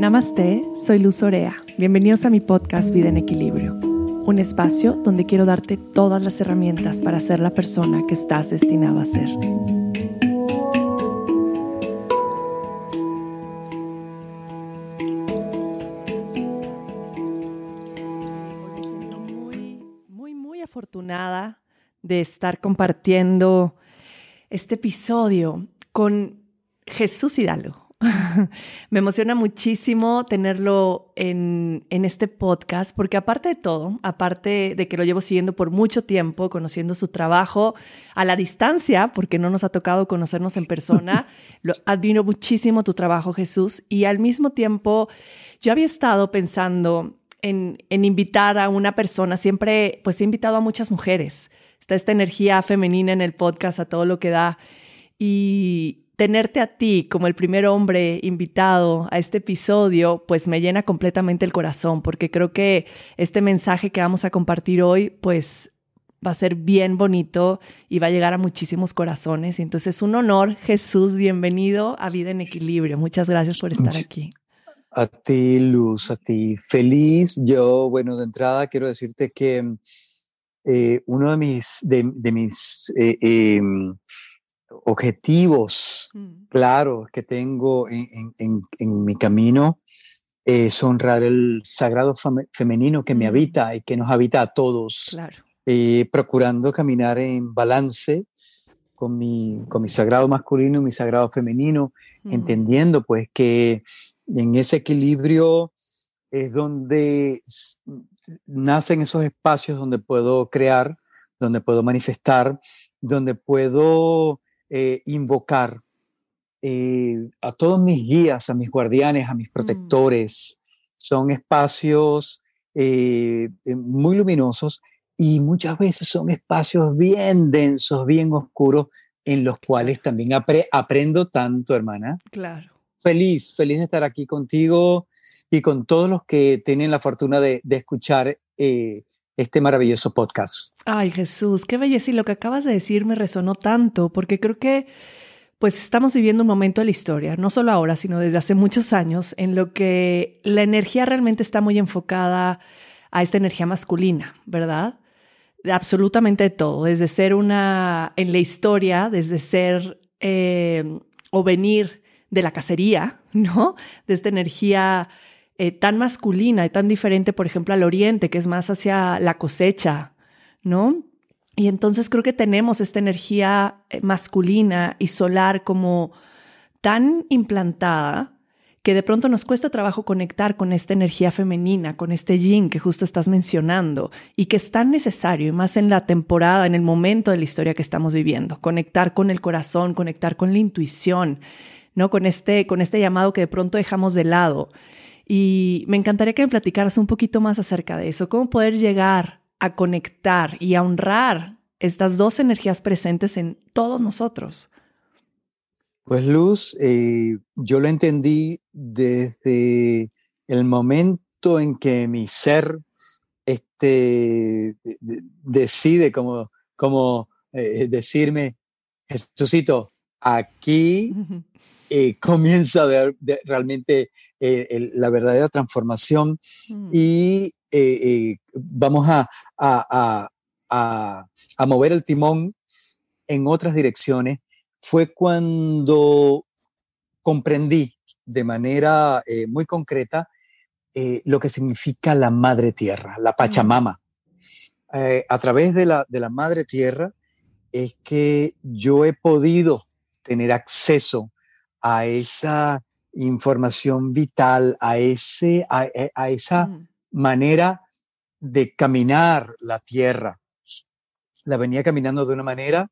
Namaste, soy Luz Orea. Bienvenidos a mi podcast Vida en Equilibrio, un espacio donde quiero darte todas las herramientas para ser la persona que estás destinado a ser. Muy, muy, muy afortunada de estar compartiendo este episodio con Jesús Hidalgo. Me emociona muchísimo tenerlo en, en, este podcast, porque aparte de todo, aparte de que lo llevo siguiendo por mucho tiempo, conociendo su trabajo a la distancia, porque no nos ha tocado conocernos en persona, lo, admiro muchísimo tu trabajo, Jesús, y al mismo tiempo yo había estado pensando en, en invitar a una persona, siempre pues he invitado a muchas mujeres, está esta energía femenina en el podcast, a todo lo que da, y, tenerte a ti como el primer hombre invitado a este episodio, pues me llena completamente el corazón, porque creo que este mensaje que vamos a compartir hoy, pues va a ser bien bonito y va a llegar a muchísimos corazones. Y entonces un honor, Jesús, bienvenido a Vida en Equilibrio. Muchas gracias por estar aquí. A ti, Luz, a ti. Feliz. Yo, bueno, de entrada quiero decirte que eh, uno de mis, de, mis eh, em, objetivos mm. claros que tengo en, mi camino es honrar el sagrado femenino que me mm. habita y que nos habita a todos, eh, procurando caminar en balance con mi, con mi sagrado masculino y mi sagrado femenino, mm. entendiendo pues que en ese equilibrio es donde nacen esos espacios donde puedo crear, donde puedo manifestar, donde puedo eh, invocar eh, a todos mis guías, a mis guardianes, a mis mm. protectores. Son espacios eh, muy luminosos y muchas veces son espacios bien densos, bien oscuros, en los cuales también aprendo tanto, hermana. Claro. Feliz, feliz de estar aquí contigo y con todos los que tienen la fortuna de, escuchar este maravilloso podcast. Ay, Jesús, qué belleza. Y lo que acabas de decir me resonó tanto, porque creo que pues estamos viviendo un momento de la historia, no solo ahora, sino desde hace muchos años, en lo que la energía realmente está muy enfocada a esta energía masculina, ¿verdad? absolutamente de todo, desde ser una, en la historia, desde ser eh, o venir de la cacería, ¿no? De esta energía eh, tan masculina y tan diferente, por ejemplo, al oriente, que es más hacia la cosecha, ¿no? Y entonces creo que tenemos esta energía eh, masculina y solar como tan implantada que de pronto nos cuesta trabajo conectar con esta energía femenina, con este yin que justo estás mencionando y que es tan necesario, y más en la temporada, en el momento de la historia que estamos viviendo, conectar con el corazón, conectar con la intuición, ¿no? Con este, con este llamado que de pronto dejamos de lado. Y me encantaría que me platicaras un poquito más acerca de eso, cómo poder llegar a conectar y a honrar estas dos energías presentes en todos nosotros. Pues Luz, eh, yo lo entendí desde el momento en que mi ser este, decide como, como eh, decirme, Jesucito, aquí eh, comienza a ver realmente eh, la verdadera transformación mm. y eh, vamos a, a, mover el timón en otras direcciones, fue cuando comprendí de manera muy concreta lo que significa la madre tierra, la Pachamama. Mm. a través de la, de la madre tierra es que yo he podido tener acceso a esa información vital, a, ese, a, e, esa mm. manera de caminar la tierra. La venía caminando de una manera,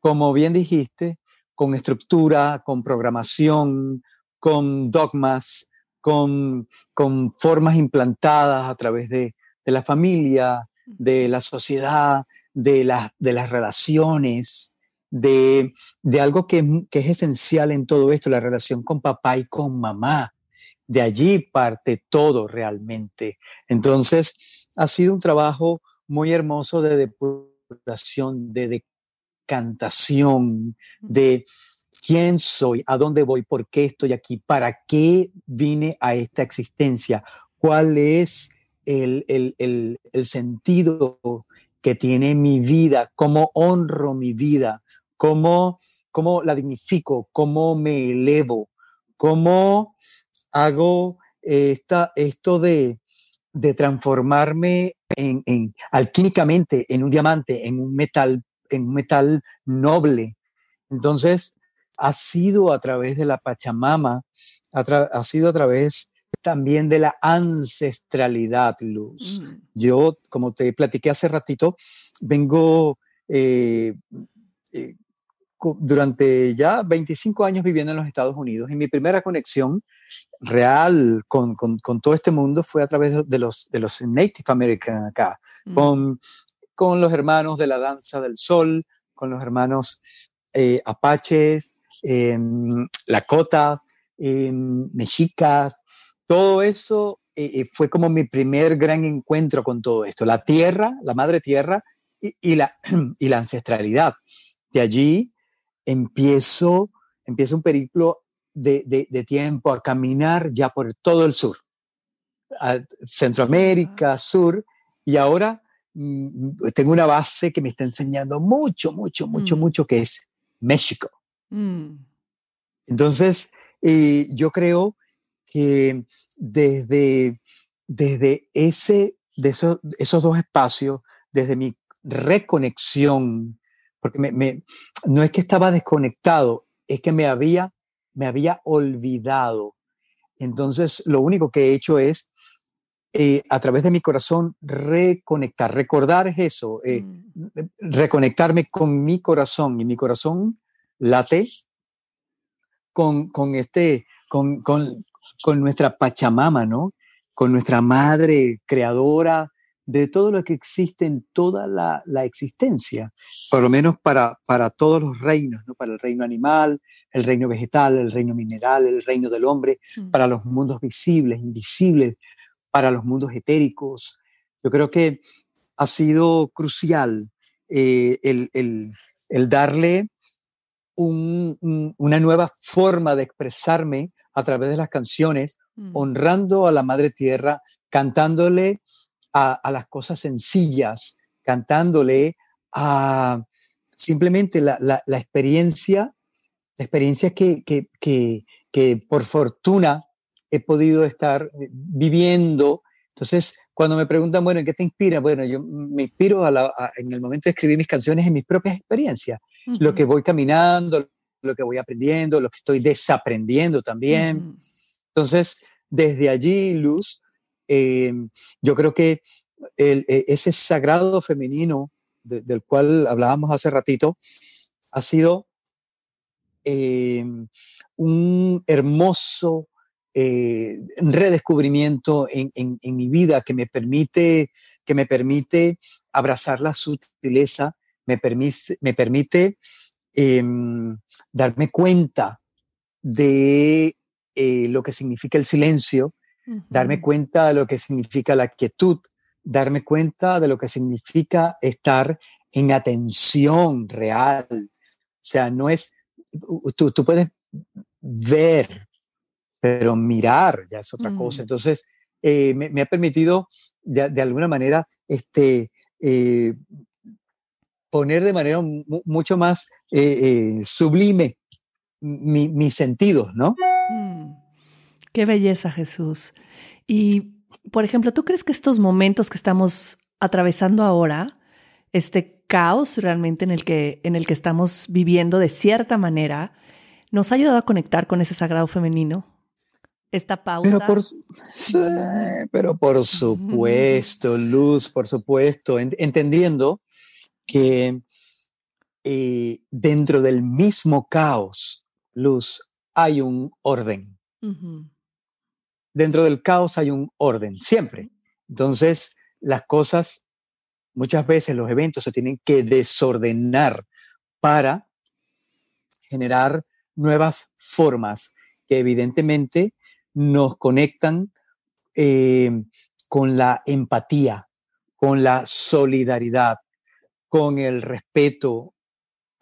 como bien dijiste, con estructura, con programación, con dogmas, con, con formas implantadas a través de, de la familia, de la sociedad, de, la, de las relaciones, de, algo que, es esencial en todo esto, la relación con papá y con mamá. De allí parte todo realmente. Entonces, ha sido un trabajo muy hermoso de depuración, de decantación, de quién soy, a dónde voy, por qué estoy aquí, para qué vine a esta existencia, cuál es el, el, el, sentido que tiene mi vida, cómo honro mi vida, cómo, cómo la dignifico, cómo me elevo, cómo hago esta, esto de, de transformarme en, en, alquímicamente en un diamante, en un metal, en un metal noble. Entonces, ha sido a través de la Pachamama, ha sido a través también de la ancestralidad, Luz. Mm. Yo, como te platiqué hace ratito, vengo eh, eh, durante ya 25 años viviendo en los Estados Unidos y mi primera conexión real con, con, todo este mundo fue a través de los, de los Native American acá, mm. con, con los hermanos de la danza del sol, con los hermanos eh, apaches, Lakota, mexicas, todo eso eh, eh, fue como mi primer gran encuentro con todo esto, la tierra, la madre tierra y, la, y la ancestralidad. De allí empiezo, empiezo un periplo de, tiempo a caminar ya por todo el sur, Centroamérica, sur, y ahora mm, tengo una base que me está enseñando mucho, mucho, mucho, mm. mucho, que es México. Mm. Entonces, eh, yo creo que desde, desde ese, de esos, esos dos espacios, desde mi reconexión, porque me, no es que estaba desconectado, es que me había, me había olvidado. Entonces, lo único que he hecho es, eh, a través de mi corazón, reconectar. Recordar es eso, eh, mm. reconectarme con mi corazón. Y mi corazón late con, con este, con, con, con nuestra Pachamama, ¿no? Con nuestra madre creadora de todo lo que existe en toda la, la existencia, por lo menos para, para todos los reinos, ¿no? Para el reino animal, el reino vegetal, el reino mineral, el reino del hombre, mm. para los mundos visibles, invisibles, para los mundos etéricos. Yo creo que ha sido crucial eh, el, el, el, darle una nueva forma de expresarme a través de las canciones, mm. honrando a la Madre Tierra, cantándole a, las cosas sencillas, cantándole a simplemente la, experiencia, la experiencia que, que, por fortuna he podido estar viviendo. Entonces, cuando me preguntan, bueno, ¿en qué te inspira? Bueno, yo me inspiro en el momento de escribir mis canciones en mis propias experiencias, lo que voy caminando, lo que voy aprendiendo, lo que estoy desaprendiendo también. Entonces, desde allí, Luz, eh, yo creo que e, ese sagrado femenino del cual hablábamos hace ratito ha sido eh, un hermoso eh, redescubrimiento en, mi vida que me permite, que me permite abrazar la sutileza, me permite, me permite Em, darme cuenta de eh, lo que significa el silencio, darme cuenta de lo que significa la quietud, darme cuenta de lo que significa estar en atención real. O sea, no es, tú, tú puedes ver, pero mirar ya es otra cosa. Mm. Entonces, eh, me, ha permitido de, de, alguna manera este, eh, poner de manera mucho más eh, sublime mis sentidos, ¿no? Mm. Qué belleza, Jesús. Y, por ejemplo, ¿tú crees que estos momentos que estamos atravesando ahora, este caos realmente en el que, en el que estamos viviendo de cierta manera, nos ha ayudado a conectar con ese sagrado femenino? Esta pausa. Pero por, pero por supuesto, Luz, por supuesto, entendiendo que eh, dentro del mismo caos, luz, hay un orden. Dentro del caos hay un orden, siempre. Entonces, las cosas, muchas veces los eventos se tienen que desordenar para generar nuevas formas que evidentemente nos conectan eh, con la empatía, con la solidaridad, con el respeto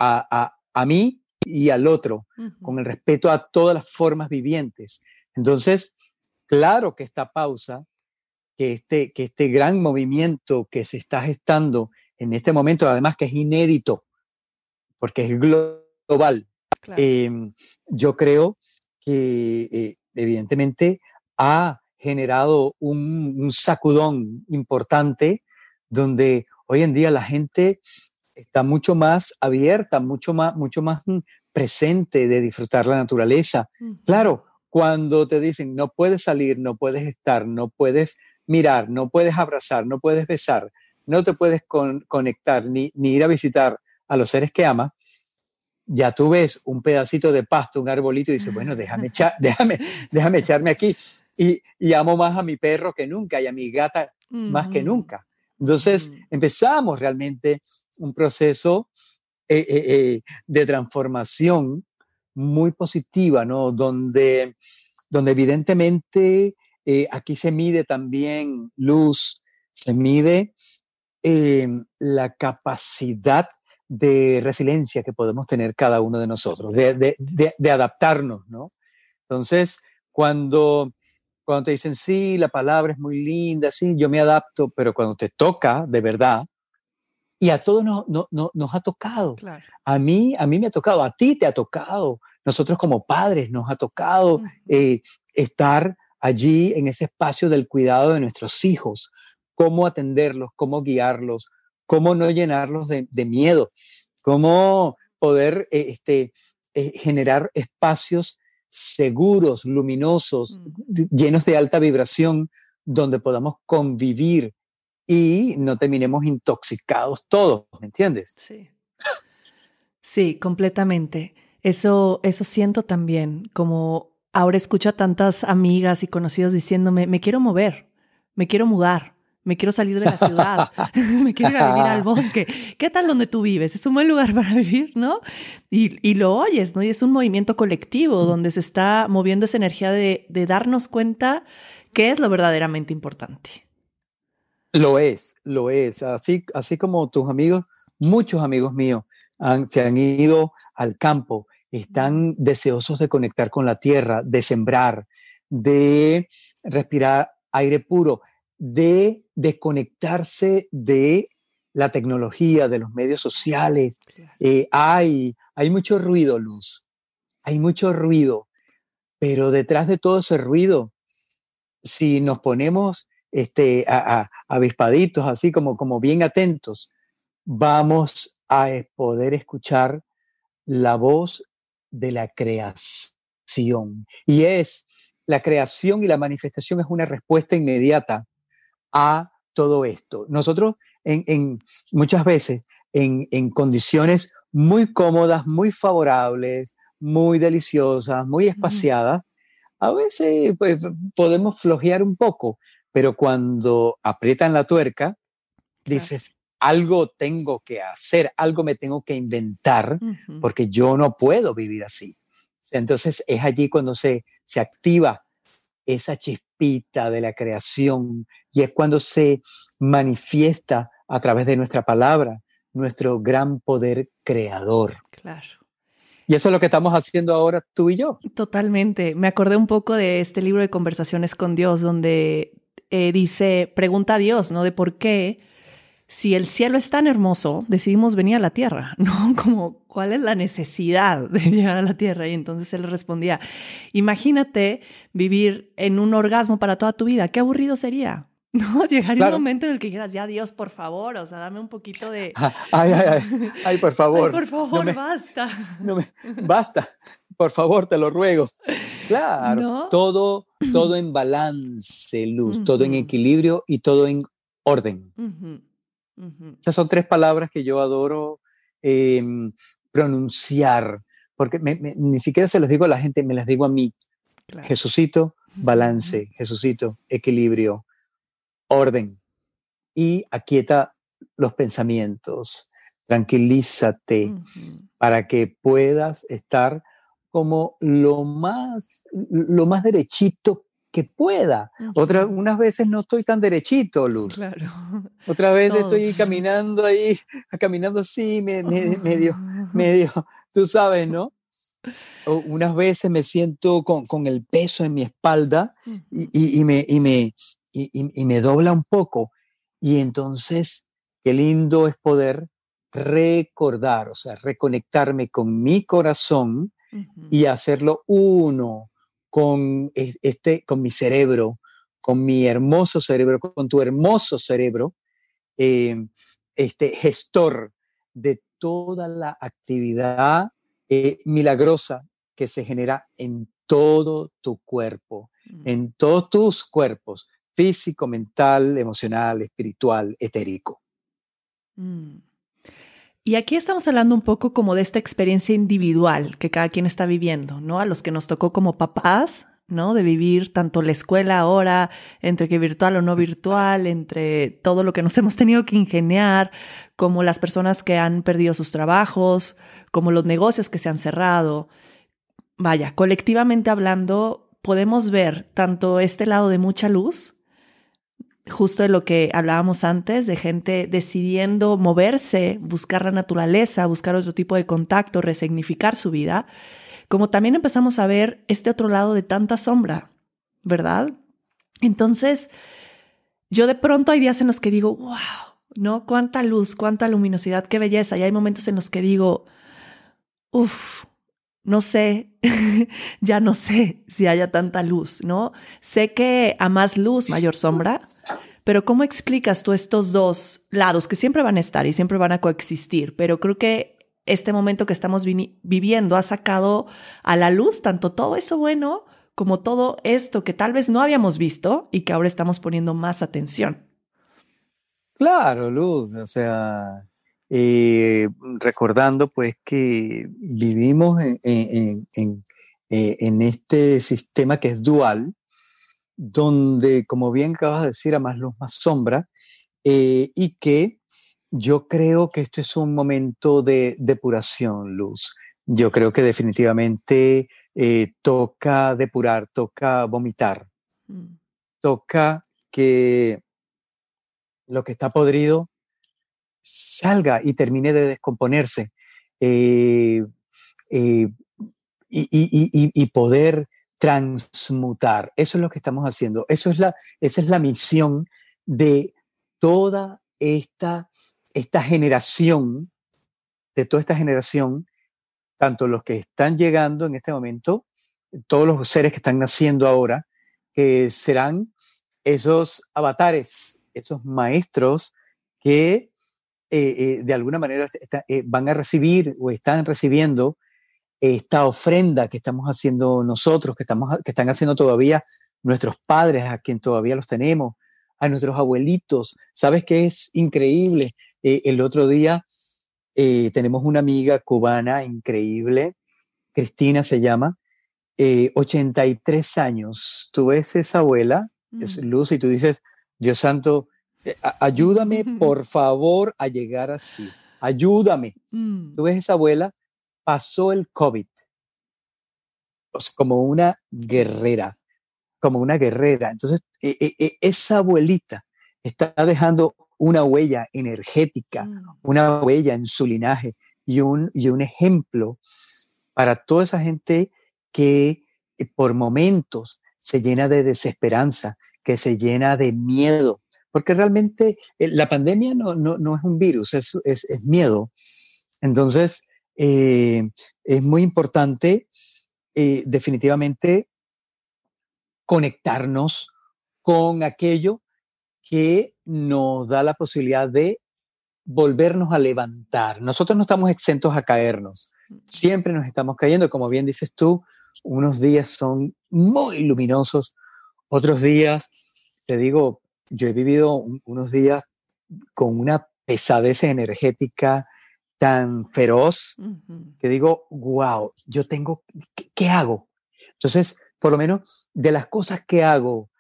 a, a, mí y al otro, con el respeto a todas las formas vivientes. Entonces, claro que esta pausa, que este, que este gran movimiento que se está gestando en este momento, además que es inédito, porque es global, em, yo creo que eh, evidentemente ha generado un, sacudón importante donde hoy en día la gente está mucho más abierta, mucho más, mucho más mm, presente de disfrutar la naturaleza. Claro, cuando te dicen no puedes salir, no puedes estar, no puedes mirar, no puedes abrazar, no puedes besar, no te puedes conectar ni, ni, ir a visitar a los seres que amas, ya tú ves un pedacito de pasto, un arbolito y dices, bueno, déjame, déjame, déjame echarme aquí. Y, y, amo más a mi perro que nunca y a mi gata más que nunca. Entonces empezamos realmente un proceso eh, eh, eh, de transformación muy positiva, ¿no? Donde, donde evidentemente aquí se mide también luz, se mide la capacidad de resiliencia que podemos tener cada uno de nosotros, de, de, adaptarnos, ¿no? Entonces, cuando, cuando te dicen, sí, la palabra es muy linda, sí, yo me adapto, pero cuando te toca, de verdad, y a todos nos, nos ha tocado. A, mí, a mí me ha tocado, a ti te ha tocado. Nosotros como padres nos ha tocado eh, estar allí en ese espacio del cuidado de nuestros hijos, cómo atenderlos, cómo guiarlos, cómo no llenarlos de, miedo, cómo poder eh, este, eh, generar espacios seguros, luminosos, mm. llenos de alta vibración, donde podamos convivir y no terminemos intoxicados todos, ¿me entiendes? Sí. Sí, completamente. Eso, eso siento también, como ahora escucho a tantas amigas y conocidos diciéndome, me quiero mover, me quiero mudar, me quiero salir de la ciudad, me quiero ir a vivir al bosque. ¿Qué tal donde tú vives? Es un buen lugar para vivir, ¿no? Y, y lo oyes, ¿no? Y es un movimiento colectivo donde se está moviendo esa energía de, de darnos cuenta qué es lo verdaderamente importante. Lo es, lo es. Así, así como tus amigos, muchos amigos míos se han ido al campo, están deseosos de conectar con la tierra, de sembrar, de respirar aire puro, de desconectarse de la tecnología, de los medios sociales. Eh, hay, hay mucho ruido, Luz, hay mucho ruido, pero detrás de todo ese ruido, si nos ponemos este, a, avispaditos, así como, como bien atentos, vamos a poder escuchar la voz de la creación. Y es, la creación y la manifestación es una respuesta inmediata a todo esto. Nosotros en, muchas veces en, en, condiciones muy cómodas, muy favorables, muy deliciosas, muy espaciadas, a veces pues, podemos flojear un poco, pero cuando aprietan la tuerca, dices, algo tengo que hacer, algo me tengo que inventar, porque yo no puedo vivir así. Entonces es allí cuando se, se activa esa chispita de la creación y es cuando se manifiesta a través de nuestra palabra nuestro gran poder creador. Claro. Y eso es lo que estamos haciendo ahora tú y yo. Totalmente. Me acordé un poco de este libro de conversaciones con Dios, donde eh, dice, pregunta a Dios, ¿no? De por qué, si el cielo es tan hermoso, decidimos venir a la tierra, ¿no? Como, ¿cuál es la necesidad de llegar a la tierra? Y entonces él respondía, imagínate vivir en un orgasmo para toda tu vida, qué aburrido sería. ¿no? Llegaría un momento en el que dijeras, ya Dios, por favor, o sea, dame un poquito de... Ay, ay, ay, ay por favor. por favor, basta. basta, por favor, te lo ruego. Claro, todo, todo en balance, luz, todo en equilibrio y todo en orden. Esas son tres palabras que yo adoro em, pronunciar, porque ni siquiera se las digo a la gente, me las digo a mí. Jesucito, balance, Jesucito, equilibrio, orden. Y aquieta los pensamientos, tranquilízate para que puedas estar como lo más, lo más derechito que pueda. Otras, unas veces no estoy tan derechito, Luz. Claro. Otra vez estoy caminando ahí, caminando así, medio, medio, tú sabes, ¿no? unas veces me siento con, el peso en mi espalda y, me, y, me, y, me dobla un poco. Y entonces, qué lindo es poder recordar, o sea, reconectarme con mi corazón y hacerlo uno con, este, con mi cerebro, con mi hermoso cerebro, con tu hermoso cerebro, em, este gestor de toda la actividad eh, milagrosa que se genera en todo tu cuerpo, mm. en todos tus cuerpos, físico, mental, emocional, espiritual, etérico. Mm. Y aquí estamos hablando un poco como de esta experiencia individual que cada quien está viviendo, ¿no? A los que nos tocó como papás, ¿no? De vivir tanto la escuela ahora, entre que virtual o no virtual, entre todo lo que nos hemos tenido que ingeniar, como las personas que han perdido sus trabajos, como los negocios que se han cerrado. Vaya, colectivamente hablando, podemos ver tanto este lado de mucha luz justo de lo que hablábamos antes, de gente decidiendo moverse, buscar la naturaleza, buscar otro tipo de contacto, resignificar su vida, como también empezamos a ver este otro lado de tanta sombra, ¿verdad? Entonces, yo de pronto hay días en los que digo, wow, ¿no? Cuánta luz, cuánta luminosidad, qué belleza. Y hay momentos en los que digo, uff, no sé, ya no sé si haya tanta luz, ¿no? Sé que a más luz, mayor sombra, pero ¿cómo explicas tú estos dos lados que siempre van a estar y siempre van a coexistir? Pero creo que este momento que estamos viviendo ha sacado a la luz tanto todo eso bueno como todo esto que tal vez no habíamos visto y que ahora estamos poniendo más atención. Claro, Luz, o sea, eh, recordando pues que vivimos en, eh, en, este sistema que es dual, donde, como bien acabas de decir, a más luz, más sombra, eh, y que yo creo que esto es un momento de depuración, Luz. Yo creo que definitivamente toca depurar, toca vomitar, mm. toca que lo que está podrido salga y termine de descomponerse eh, eh, y, poder transmutar. Eso es lo que estamos haciendo. Eso es la, esa es la misión de toda esta, esta generación, de toda esta generación, tanto los que están llegando en este momento, todos los seres que están naciendo ahora, que serán esos avatares, esos maestros que eh, eh, de alguna manera eh, van a recibir o están recibiendo esta ofrenda que estamos haciendo nosotros, que, estamos, que están haciendo todavía nuestros padres, a quien todavía los tenemos, a nuestros abuelitos. ¿Sabes qué es increíble? el otro día tenemos una amiga cubana increíble, Cristina se llama, 83 años. Tú ves esa abuela, es mm. Luz, y tú dices, Dios santo, ayúdame por favor a llegar así. Ayúdame. Mm. Tú ves esa abuela, pasó el COVID como una guerrera, como una guerrera. Entonces, e, e, e, esa abuelita está dejando una huella energética, mm. una huella en su linaje y un, y un ejemplo para toda esa gente que eh, por momentos se llena de desesperanza, que se llena de miedo, porque realmente eh, la pandemia no, no, es un virus, es, es, miedo. Entonces, eh, es muy importante eh, definitivamente conectarnos con aquello que nos da la posibilidad de volvernos a levantar. Nosotros no estamos exentos a caernos, siempre nos estamos cayendo, como bien dices tú, unos días son muy luminosos, otros días, te digo, yo he vivido unos días con una pesadez energética tan feroz que digo, wow, yo tengo, ¿qué, hago? Entonces, por lo menos de las cosas que hago,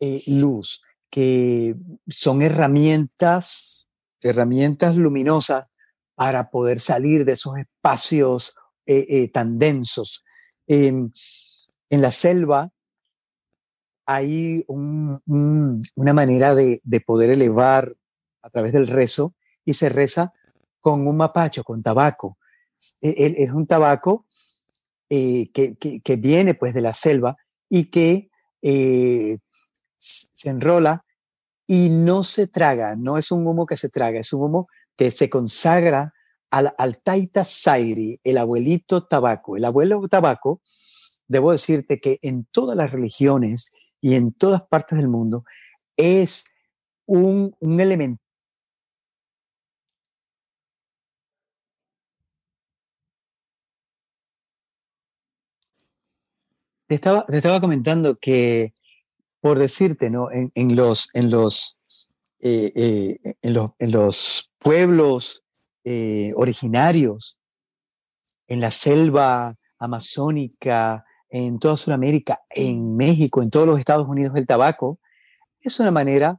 eh, luz, que son herramientas, herramientas luminosas para poder salir de esos espacios eh, eh, tan densos. en la selva hay una manera de, poder elevar a través del rezo y se reza con un mapacho, con tabaco. E, es un tabaco eh, que, que, viene pues de la selva y que eh, se enrola y no se traga, no es un humo que se traga, es un humo que se consagra al, al Taita Sairi, el abuelito tabaco. El abuelo tabaco, debo decirte que en todas las religiones y en todas partes del mundo es un, un elemento Te estaba, te estaba comentando que, por decirte, ¿no? En, los, en, los, eh, eh, en, los, en los pueblos eh, originarios, en la selva amazónica, en toda Sudamérica, en México, en todos los Estados Unidos, el tabaco es una manera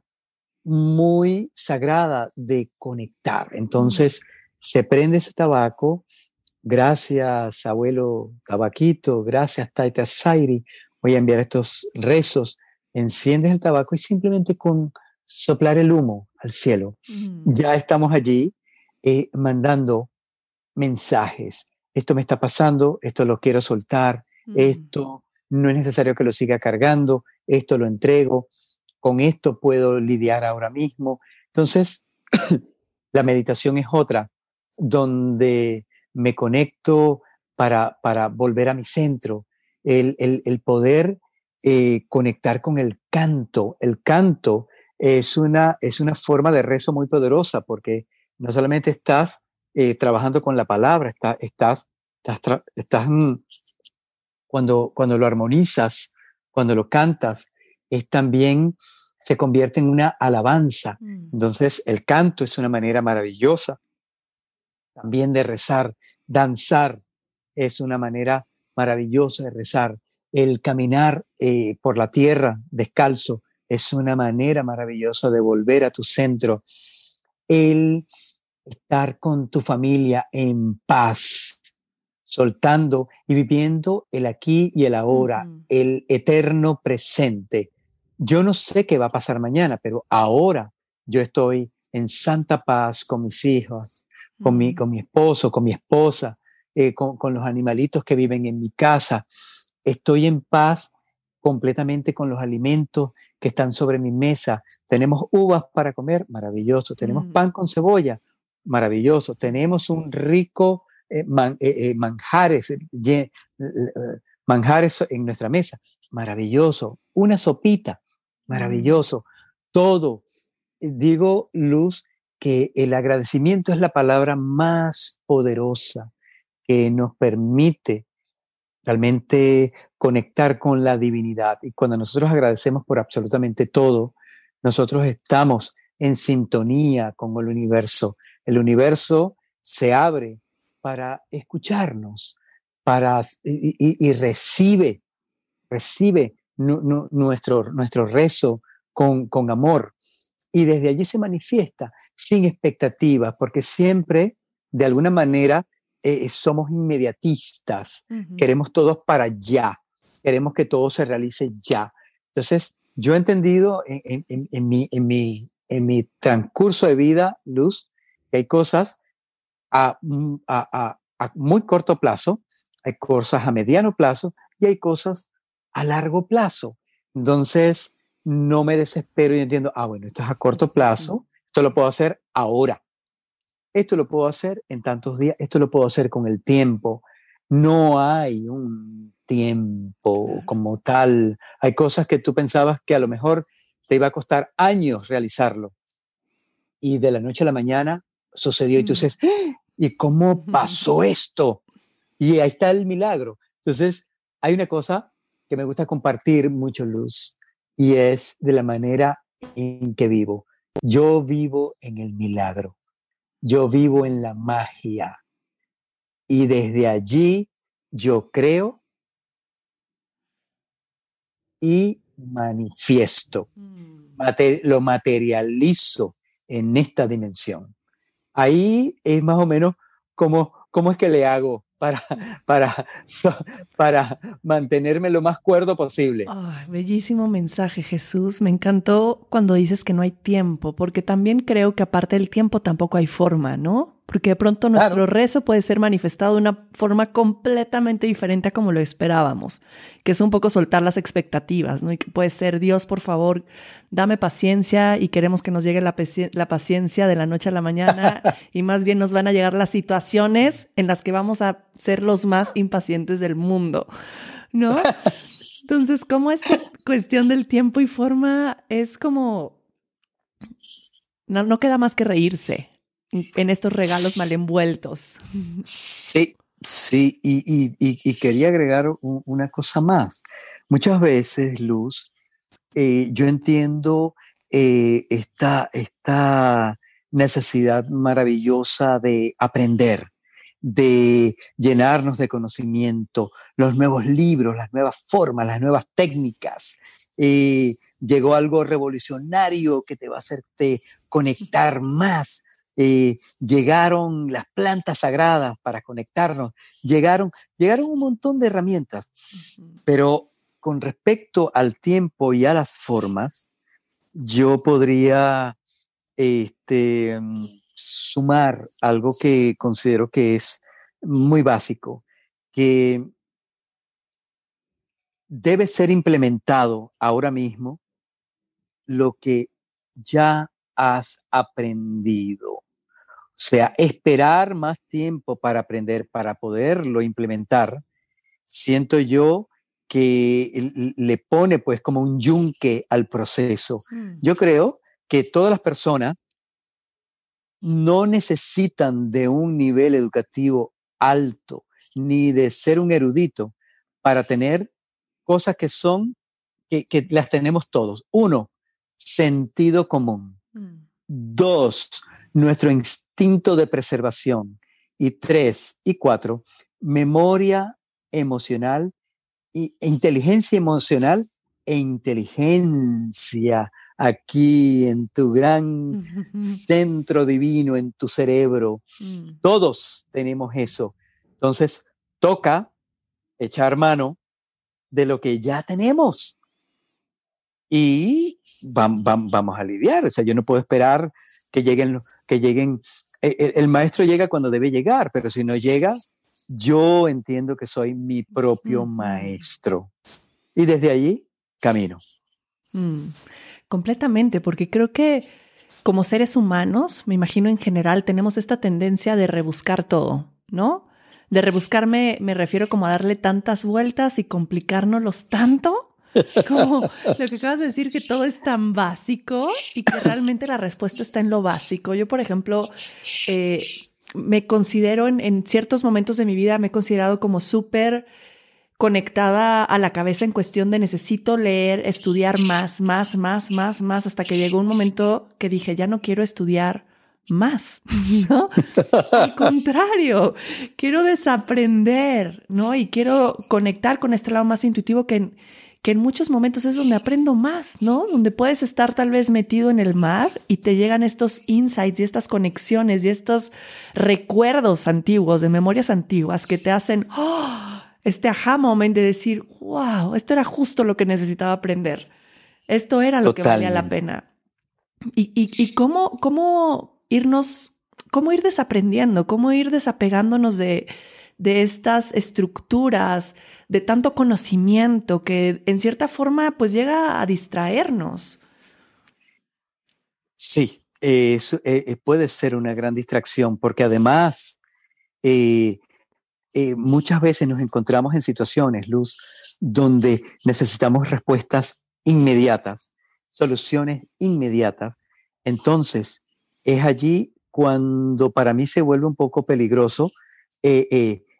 muy sagrada de conectar. Entonces, se prende ese tabaco Gracias, abuelo Tabaquito, gracias, Taita Sairi. Voy a enviar estos rezos. Enciendes el tabaco y simplemente con soplar el humo al cielo, mm. ya estamos allí eh, mandando mensajes. Esto me está pasando, esto lo quiero soltar, mm. esto no es necesario que lo siga cargando, esto lo entrego, con esto puedo lidiar ahora mismo. Entonces, la meditación es otra, donde me conecto para, para volver a mi centro, el, el, poder eh, conectar con el canto. El canto es una, es una forma de rezo muy poderosa porque no solamente estás eh, trabajando con la palabra, está, estás, estás, estás mm, cuando, cuando lo armonizas, cuando lo cantas, es también se convierte en una alabanza. Mm. Entonces, el canto es una manera maravillosa también de rezar. Danzar es una manera maravillosa de rezar. El caminar eh, por la tierra descalzo es una manera maravillosa de volver a tu centro. El estar con tu familia en paz, soltando y viviendo el aquí y el ahora, el eterno presente. Yo no sé qué va a pasar mañana, pero ahora yo estoy en santa paz con mis hijos, con, mi, con mi esposo, con mi esposa, eh, con, con, los animalitos que viven en mi casa. Estoy en paz completamente con los alimentos que están sobre mi mesa. Tenemos uvas para comer, maravilloso. Tenemos mm. pan con cebolla, maravilloso. Tenemos un rico eh, eh, manjares, manjares en nuestra mesa, maravilloso. Una sopita, maravilloso. Todo. Digo, Luz, que el agradecimiento es la palabra más poderosa que nos permite realmente conectar con la divinidad. Y cuando nosotros agradecemos por absolutamente todo, nosotros estamos en sintonía con el universo. El universo se abre para escucharnos, para, y, recibe, recibe nuestro, nuestro rezo con, con amor. Y desde allí se manifiesta sin expectativas, porque siempre, de alguna manera, eh, somos inmediatistas, queremos todos para ya, queremos que todo se realice ya. Entonces, yo he entendido en, mi, en, mi, en mi transcurso de vida, Luz, que hay cosas a, mm, a, a muy corto plazo, hay cosas a mediano plazo y hay cosas a largo plazo. Entonces, no me desespero y entiendo, ah, bueno, esto es a corto plazo, esto lo puedo hacer ahora, esto lo puedo hacer en tantos días, esto lo puedo hacer con el tiempo. No hay un tiempo como tal. Hay cosas que tú pensabas que a lo mejor te iba a costar años realizarlo. Y de la noche a la mañana sucedió y tú dices. ¿y cómo pasó esto? Y ahí está el milagro. Entonces, hay una cosa que me gusta compartir mucho, Luz, y es de la manera en que vivo. Yo vivo en el milagro, yo vivo en la magia y desde allí yo creo y manifiesto, mm. lo materializo en esta dimensión. Ahí es más o menos como cómo es que le hago para, para, para mantenerme lo más cuerdo posible. bellísimo mensaje, Jesús. Me encantó cuando dices que no hay tiempo, porque también creo que aparte del tiempo tampoco hay forma, ¿no? Porque de pronto nuestro rezo puede ser manifestado de una forma completamente diferente a como lo esperábamos, que es un poco soltar las expectativas, ¿no? Y que puede ser, Dios, por favor, dame paciencia y queremos que nos llegue la, la paciencia de la noche a la mañana y más bien nos van a llegar las situaciones en las que vamos a ser los más impacientes del mundo, ¿no? Entonces, como esta cuestión del tiempo y forma es como... No, no queda más que reírse, en estos regalos mal envueltos. Sí, sí, y, quería agregar una cosa más. Muchas veces, Luz, eh, yo entiendo eh, esta, esta necesidad maravillosa de aprender, de llenarnos de conocimiento, los nuevos libros, las nuevas formas, las nuevas técnicas. Eh, llegó algo revolucionario que te va a hacerte conectar más eh, llegaron las plantas sagradas para conectarnos, llegaron, llegaron un montón de herramientas, pero con respecto al tiempo y a las formas, yo podría este, mm, sumar algo que considero que es muy básico, que debe ser implementado ahora mismo lo que ya has aprendido. O sea, esperar más tiempo para aprender, para poderlo implementar, siento yo que le pone pues como un yunque al proceso. Mm. Yo creo que todas las personas no necesitan de un nivel educativo alto, ni de ser un erudito para tener cosas que son, que, las tenemos todos. Uno, sentido común. Mm. Dos, nuestro instinto de preservación. Y tres y cuatro, memoria emocional y, e inteligencia emocional e inteligencia aquí en tu gran centro divino, en tu cerebro. Mm. Todos tenemos eso. Entonces, toca echar mano de lo que ya tenemos y vamos a lidiar. O sea, yo no puedo esperar que lleguen, que lleguen. El, e, el, maestro llega cuando debe llegar, pero si no llega, yo entiendo que soy mi propio maestro. Y desde allí camino. Mm, completamente, porque creo que como seres humanos, me imagino en general, tenemos esta tendencia de rebuscar todo, ¿no? De rebuscarme me refiero como a darle tantas vueltas y complicárnoslos tanto como lo que acabas de decir, que todo es tan básico y que realmente la respuesta está en lo básico. Yo, por ejemplo, eh, me considero en, ciertos momentos de mi vida, me he considerado como súper conectada a la cabeza en cuestión de necesito leer, estudiar más, más, más, más, más, hasta que llegó un momento que dije, ya no quiero estudiar más, ¿no? Al contrario, quiero desaprender, ¿no? Y quiero conectar con este lado más intuitivo que, que en muchos momentos es donde aprendo más, ¿no? Donde puedes estar tal vez metido en el mar y te llegan estos insights y estas conexiones y estos recuerdos antiguos, de memorias antiguas que te hacen ¡oh! este aha moment de decir, wow, esto era justo lo que necesitaba aprender. Esto era lo que valía la pena. Y, y, y cómo, cómo irnos, cómo ir desaprendiendo, cómo ir desapegándonos de, de estas estructuras, de tanto conocimiento que en cierta forma pues llega a distraernos. Sí, eh, eh, puede ser una gran distracción porque además eh, muchas veces nos encontramos en situaciones, Luz, donde necesitamos respuestas inmediatas, soluciones inmediatas. Entonces, es allí cuando para mí se vuelve un poco peligroso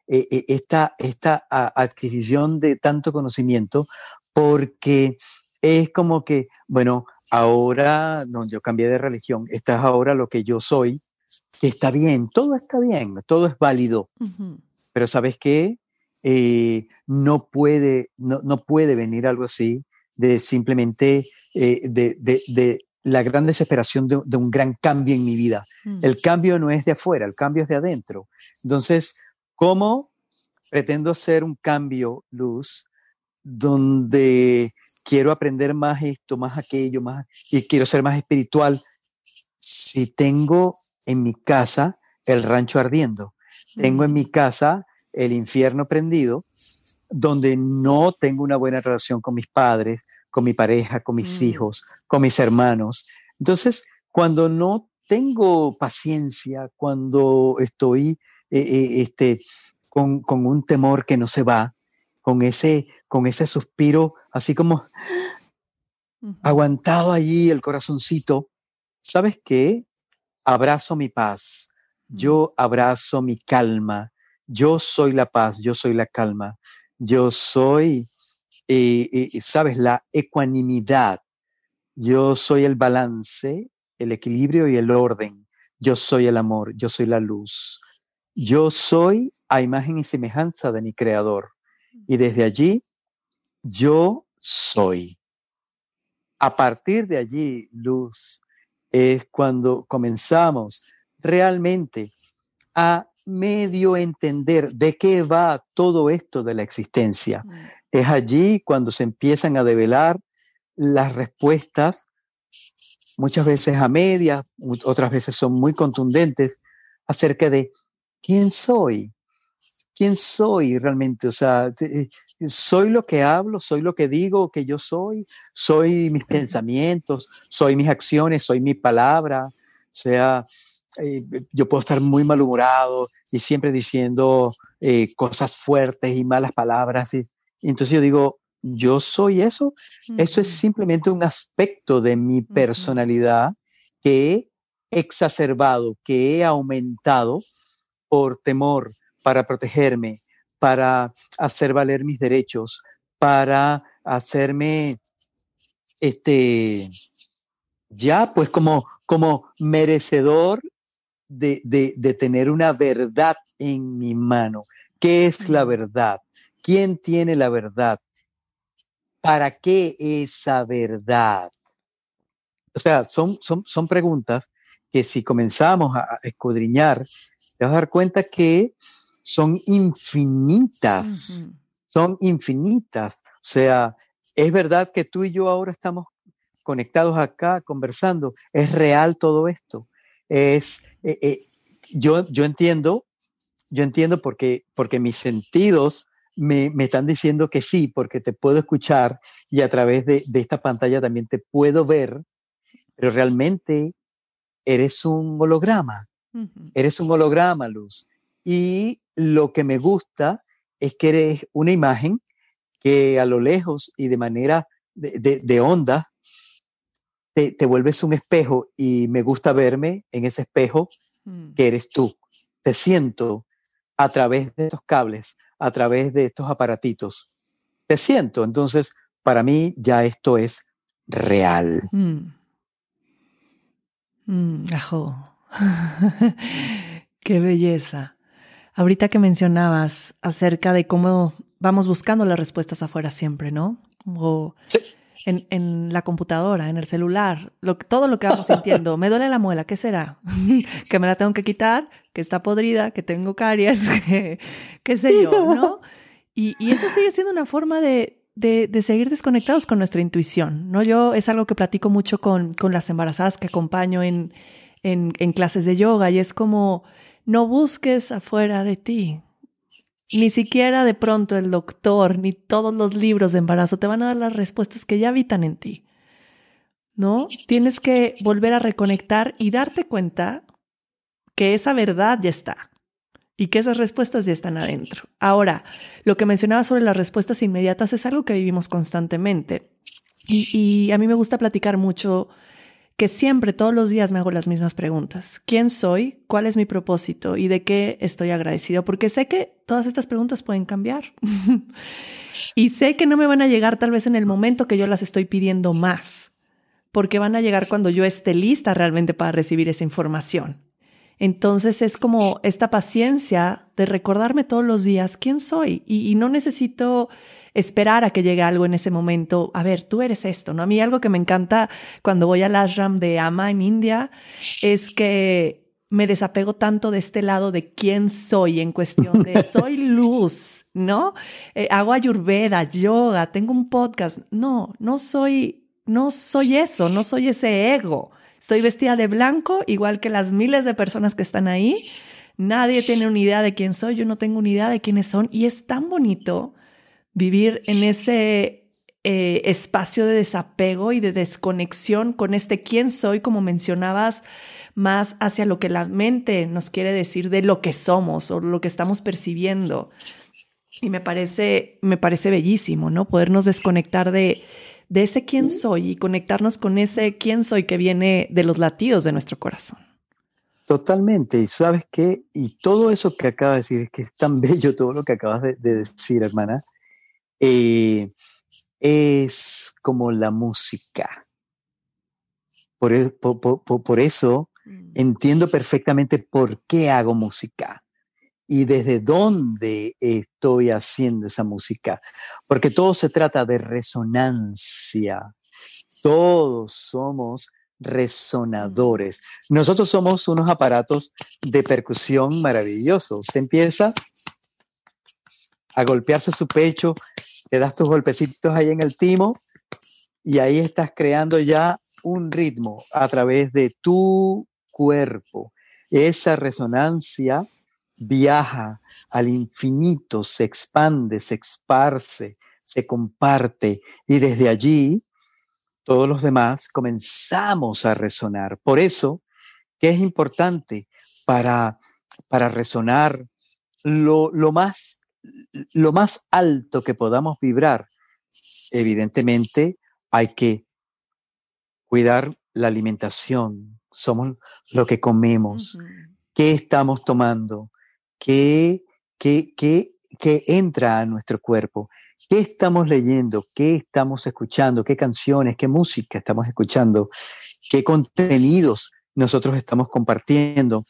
esta, esta adquisición de tanto conocimiento porque es como que, bueno, ahora, no, yo cambié de religión, esta es ahora lo que yo soy, que está bien, todo está bien, todo es válido, pero ¿sabes qué? Eh, no, puede, no, no, puede venir algo así de simplemente de, de, de, la gran desesperación de, un gran cambio en mi vida. Mm. El cambio no es de afuera, el cambio es de adentro. Entonces, ¿Cómo pretendo hacer un cambio, Luz, donde quiero aprender más esto, más aquello, más, y quiero ser más espiritual? Si tengo en mi casa el rancho ardiendo. Tengo en mi casa el infierno prendido, donde no tengo una buena relación con mis padres, con mi pareja, con mis hijos, con mis hermanos. Entonces, cuando no tengo paciencia, cuando estoy eh, eh, este, con, con, un temor que no se va, con ese, con ese suspiro así como aguantado allí el corazoncito, ¿sabes qué? Abrazo mi paz, yo abrazo mi calma, yo soy la paz, yo soy la calma, yo soy, eh, ¿sabes? La ecuanimidad, yo soy el balance, el equilibrio y el orden, yo soy el amor, yo soy la luz, yo soy a imagen y semejanza de mi creador. Y desde allí, yo soy. A partir de allí, luz, es cuando comenzamos realmente a medio entender de qué va todo esto de la existencia. Mm. Es allí cuando se empiezan a develar las respuestas, muchas veces a medias, otras veces son muy contundentes, acerca de quién soy, quién soy realmente, o sea, eh, soy lo que hablo, soy lo que digo que yo soy, soy mis pensamientos, soy mis acciones, soy mi palabra, o sea, eh, yo puedo estar muy malhumorado y siempre diciendo eh, cosas fuertes y malas palabras. Y, entonces yo digo, yo soy eso. Eso es simplemente un aspecto de mi personalidad que he exacerbado, que he aumentado por temor, para protegerme, para hacer valer mis derechos, para hacerme, este, ya pues como, como merecedor de, de, tener una verdad en mi mano. ¿Qué es la verdad? ¿Quién tiene la verdad? ¿Para qué esa verdad? O sea, son, son, son preguntas que si comenzamos a escudriñar, te vas a dar cuenta que son infinitas, son infinitas. O sea, es verdad que tú y yo ahora estamos conectados acá, conversando. Es real todo esto. Es, eh, eh, yo, yo entiendo, yo entiendo porque, porque mis sentidos me, me, están diciendo que sí, porque te puedo escuchar y a través de, de esta pantalla también te puedo ver, pero realmente eres un holograma. Eres un holograma, Luz. Y lo que me gusta es que eres una imagen que a lo lejos y de manera de, onda te, vuelves un espejo y me gusta verme en ese espejo mm. que eres tú. Te siento a través de estos cables, a través de estos aparatitos. Te siento. Entonces, para mí ya esto es real. Mm. Mm, Qué belleza. Ahorita que mencionabas acerca de cómo vamos buscando las respuestas afuera siempre, ¿no? O en, en, la computadora, en el celular, lo, todo lo que vamos sintiendo. Me duele la muela, ¿qué será? que me la tengo que quitar, que está podrida, que tengo caries, que, qué sé yo, ¿no? Y, y eso sigue siendo una forma de, de, de, seguir desconectados con nuestra intuición, ¿no? Yo es algo que platico mucho con, con las embarazadas que acompaño en, en, en clases de yoga y es como no busques afuera de ti. Ni siquiera de pronto el doctor ni todos los libros de embarazo te van a dar las respuestas que ya habitan en ti. ¿No? Tienes que volver a reconectar y darte cuenta que esa verdad ya está y que esas respuestas ya están adentro. Ahora, lo que mencionaba sobre las respuestas inmediatas es algo que vivimos constantemente. Y, y a mí me gusta platicar mucho que siempre, todos los días me hago las mismas preguntas. ¿Quién soy? ¿Cuál es mi propósito? ¿Y de qué estoy agradecido? Porque sé que todas estas preguntas pueden cambiar. y sé que no me van a llegar tal vez en el momento que yo las estoy pidiendo más, porque van a llegar cuando yo esté lista realmente para recibir esa información. Entonces es como esta paciencia de recordarme todos los días quién soy y, y no necesito esperar a que llegue algo en ese momento. A ver, tú eres esto, ¿no? A mí algo que me encanta cuando voy al ashram de Ama en India es que me desapego tanto de este lado de quién soy en cuestión de soy luz, ¿no? Eh, hago ayurveda, yoga, tengo un podcast. No, no soy, no soy eso, no soy ese ego. Estoy vestida de blanco, igual que las miles de personas que están ahí, Nadie tiene una idea de quién soy, yo no tengo una idea de quiénes son. Y es tan bonito vivir en ese eh, espacio de desapego y de desconexión con este quién soy, como mencionabas, más hacia lo que la mente nos quiere decir de lo que somos o lo que estamos percibiendo. Y me parece, me parece bellísimo, ¿no? Podernos desconectar de, de ese quién soy y conectarnos con ese quién soy que viene de los latidos de nuestro corazón. Totalmente. Y sabes qué, y todo eso que acabas de decir, que es tan bello todo lo que acabas de, decir, hermana, eh, es como la música. Por, e, por, eso mm. entiendo perfectamente por qué hago música y desde dónde estoy haciendo esa música. Porque todo se trata de resonancia. Todos somos resonadores. Nosotros somos unos aparatos de percusión maravillosos. Usted empieza a golpearse su pecho, te das tus golpecitos ahí en el timo y ahí estás creando ya un ritmo a través de tu cuerpo. Esa resonancia viaja al infinito, se expande, se esparce, se comparte y desde allí todos los demás comenzamos a resonar. Por eso que es importante para, para resonar lo, lo, más, lo más alto que podamos vibrar. Evidentemente hay que cuidar la alimentación, somos lo que comemos, qué estamos tomando, qué, qué, qué, qué entra a nuestro cuerpo. ¿Qué estamos leyendo? ¿Qué estamos escuchando? ¿Qué canciones? ¿Qué música estamos escuchando? ¿Qué contenidos nosotros estamos compartiendo?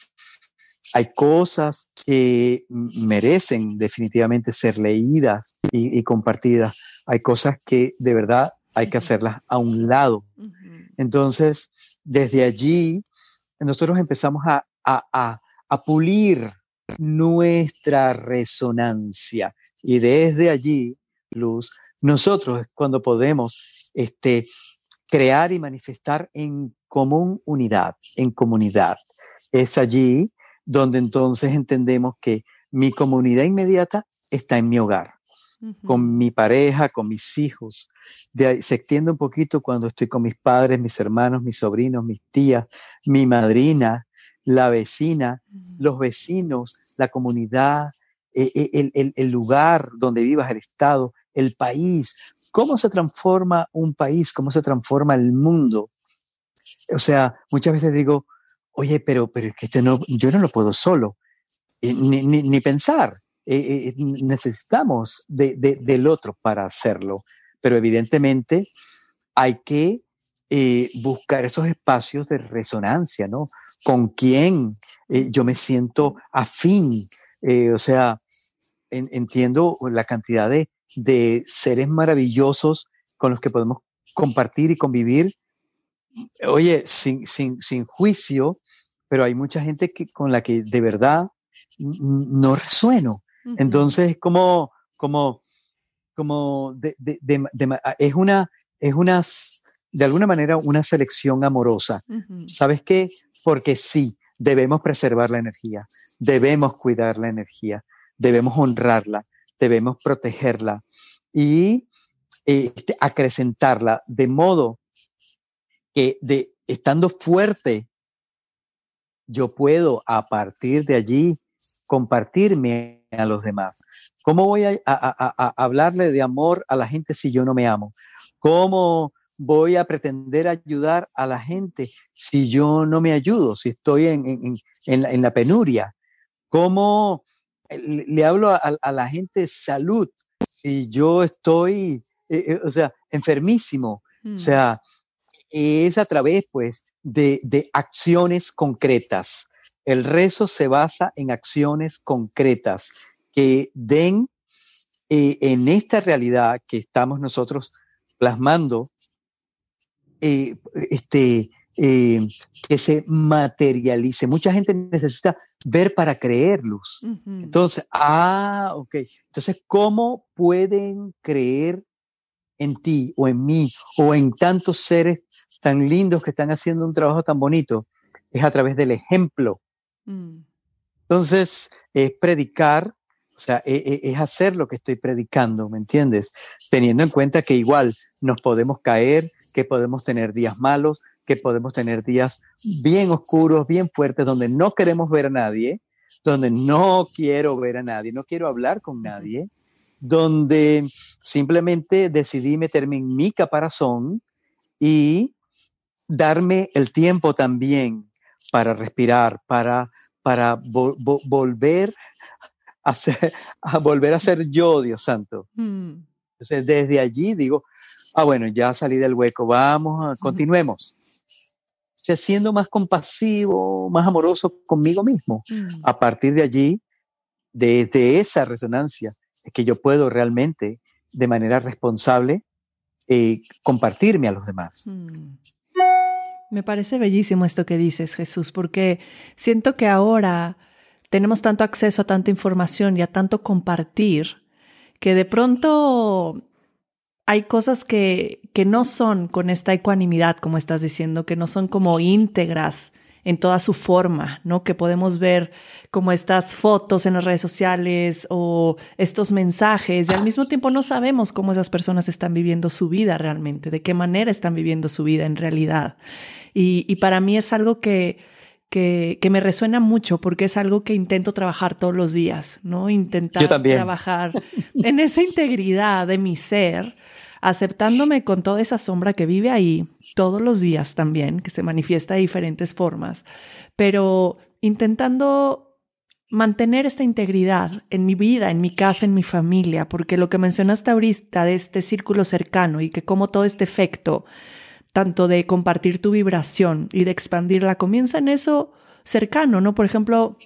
Hay cosas que merecen definitivamente ser leídas y, compartidas. Hay cosas que de verdad hay que hacerlas a un lado. Entonces, desde allí, nosotros empezamos a, a, a pulir nuestra resonancia. Y desde allí, Luz, nosotros cuando podemos este, crear y manifestar en común unidad, en comunidad. Es allí donde entonces entendemos que mi comunidad inmediata está en mi hogar, con mi pareja, con mis hijos. De se extiende un poquito cuando estoy con mis padres, mis hermanos, mis sobrinos, mis tías, mi madrina, la vecina, los vecinos, la comunidad, e, e, el, lugar donde vivas, el estado, el país. ¿Cómo se transforma un país? ¿Cómo se transforma el mundo? O sea, muchas veces digo, oye, pero, pero es que esto no, yo no lo puedo solo, eh, ni, pensar. Eh, eh, necesitamos del otro para hacerlo, pero evidentemente hay que buscar esos espacios de resonancia, ¿no? con quién eh, yo me siento afín. Eh, o sea, entiendo la cantidad de, seres maravillosos con los que podemos compartir y convivir. Oye, sin, sin, sin juicio, pero hay mucha gente que, con la que de verdad no resueno. Entonces, como, como, como es una, es una, de alguna manera, una selección amorosa. ¿Sabes qué? porque sí, debemos preservar la energía, debemos cuidar la energía, debemos honrarla, debemos protegerla y este, acrecentarla de modo que de, estando fuerte, yo puedo a partir de allí compartirme a los demás. ¿Cómo voy a, a, hablarle de amor a la gente si yo no me amo? ¿Cómo voy a pretender ayudar a la gente si yo no me ayudo, si estoy en, en, la, penuria? ¿Cómo le, hablo a, la gente salud si yo estoy, eh, eh, o sea, enfermísimo? O mm. sea, es a través, pues, de, de acciones concretas. El rezo se basa en acciones concretas que den eh, en esta realidad que estamos nosotros plasmando eh, este, eh, que se materialice. Mucha gente necesita ver para creer luz. Entonces, ah, ok. Entonces, ¿cómo pueden creer en ti o en mí o en tantos seres tan lindos que están haciendo un trabajo tan bonito? Es a través del ejemplo. Mm. Entonces, es predicar, o sea, e, e, es, hacer lo que estoy predicando, ¿me entiendes? Teniendo en cuenta que igual nos podemos caer, que podemos tener días malos, que podemos tener días bien oscuros, bien fuertes, donde no queremos ver a nadie, donde no quiero ver a nadie, no quiero hablar con nadie, donde simplemente decidí meterme en mi caparazón y darme el tiempo también para respirar, para, para volver a ser, a volver a ser yo, Dios santo. Mm. Entonces, desde allí digo, ah, bueno, ya salí del hueco, vamos, continuemos. siendo más compasivo, más amoroso conmigo mismo. Mm. A partir de allí, desde esa resonancia, es que yo puedo realmente, de manera responsable, eh, compartirme a los demás. Mm. Me parece bellísimo esto que dices, Jesús, porque siento que ahora tenemos tanto acceso a tanta información y a tanto compartir que de pronto hay cosas que, que no son con esta ecuanimidad, como estás diciendo, que no son como íntegras en toda su forma, ¿no? Que podemos ver como estas fotos en las redes sociales o estos mensajes y al mismo tiempo no sabemos cómo esas personas están viviendo su vida realmente, de qué manera están viviendo su vida en realidad. Y, para mí es algo que, que, me resuena mucho porque es algo que intento trabajar todos los días, ¿no? Intentar trabajar en esa integridad de mi ser, aceptándome con toda esa sombra que vive ahí todos los días también, que se manifiesta de diferentes formas, pero intentando mantener esta integridad en mi vida, en mi casa, en mi familia, porque lo que mencionaste ahorita de este círculo cercano y que como todo este efecto tanto de compartir tu vibración y de expandirla, comienza en eso cercano, ¿no? Por ejemplo,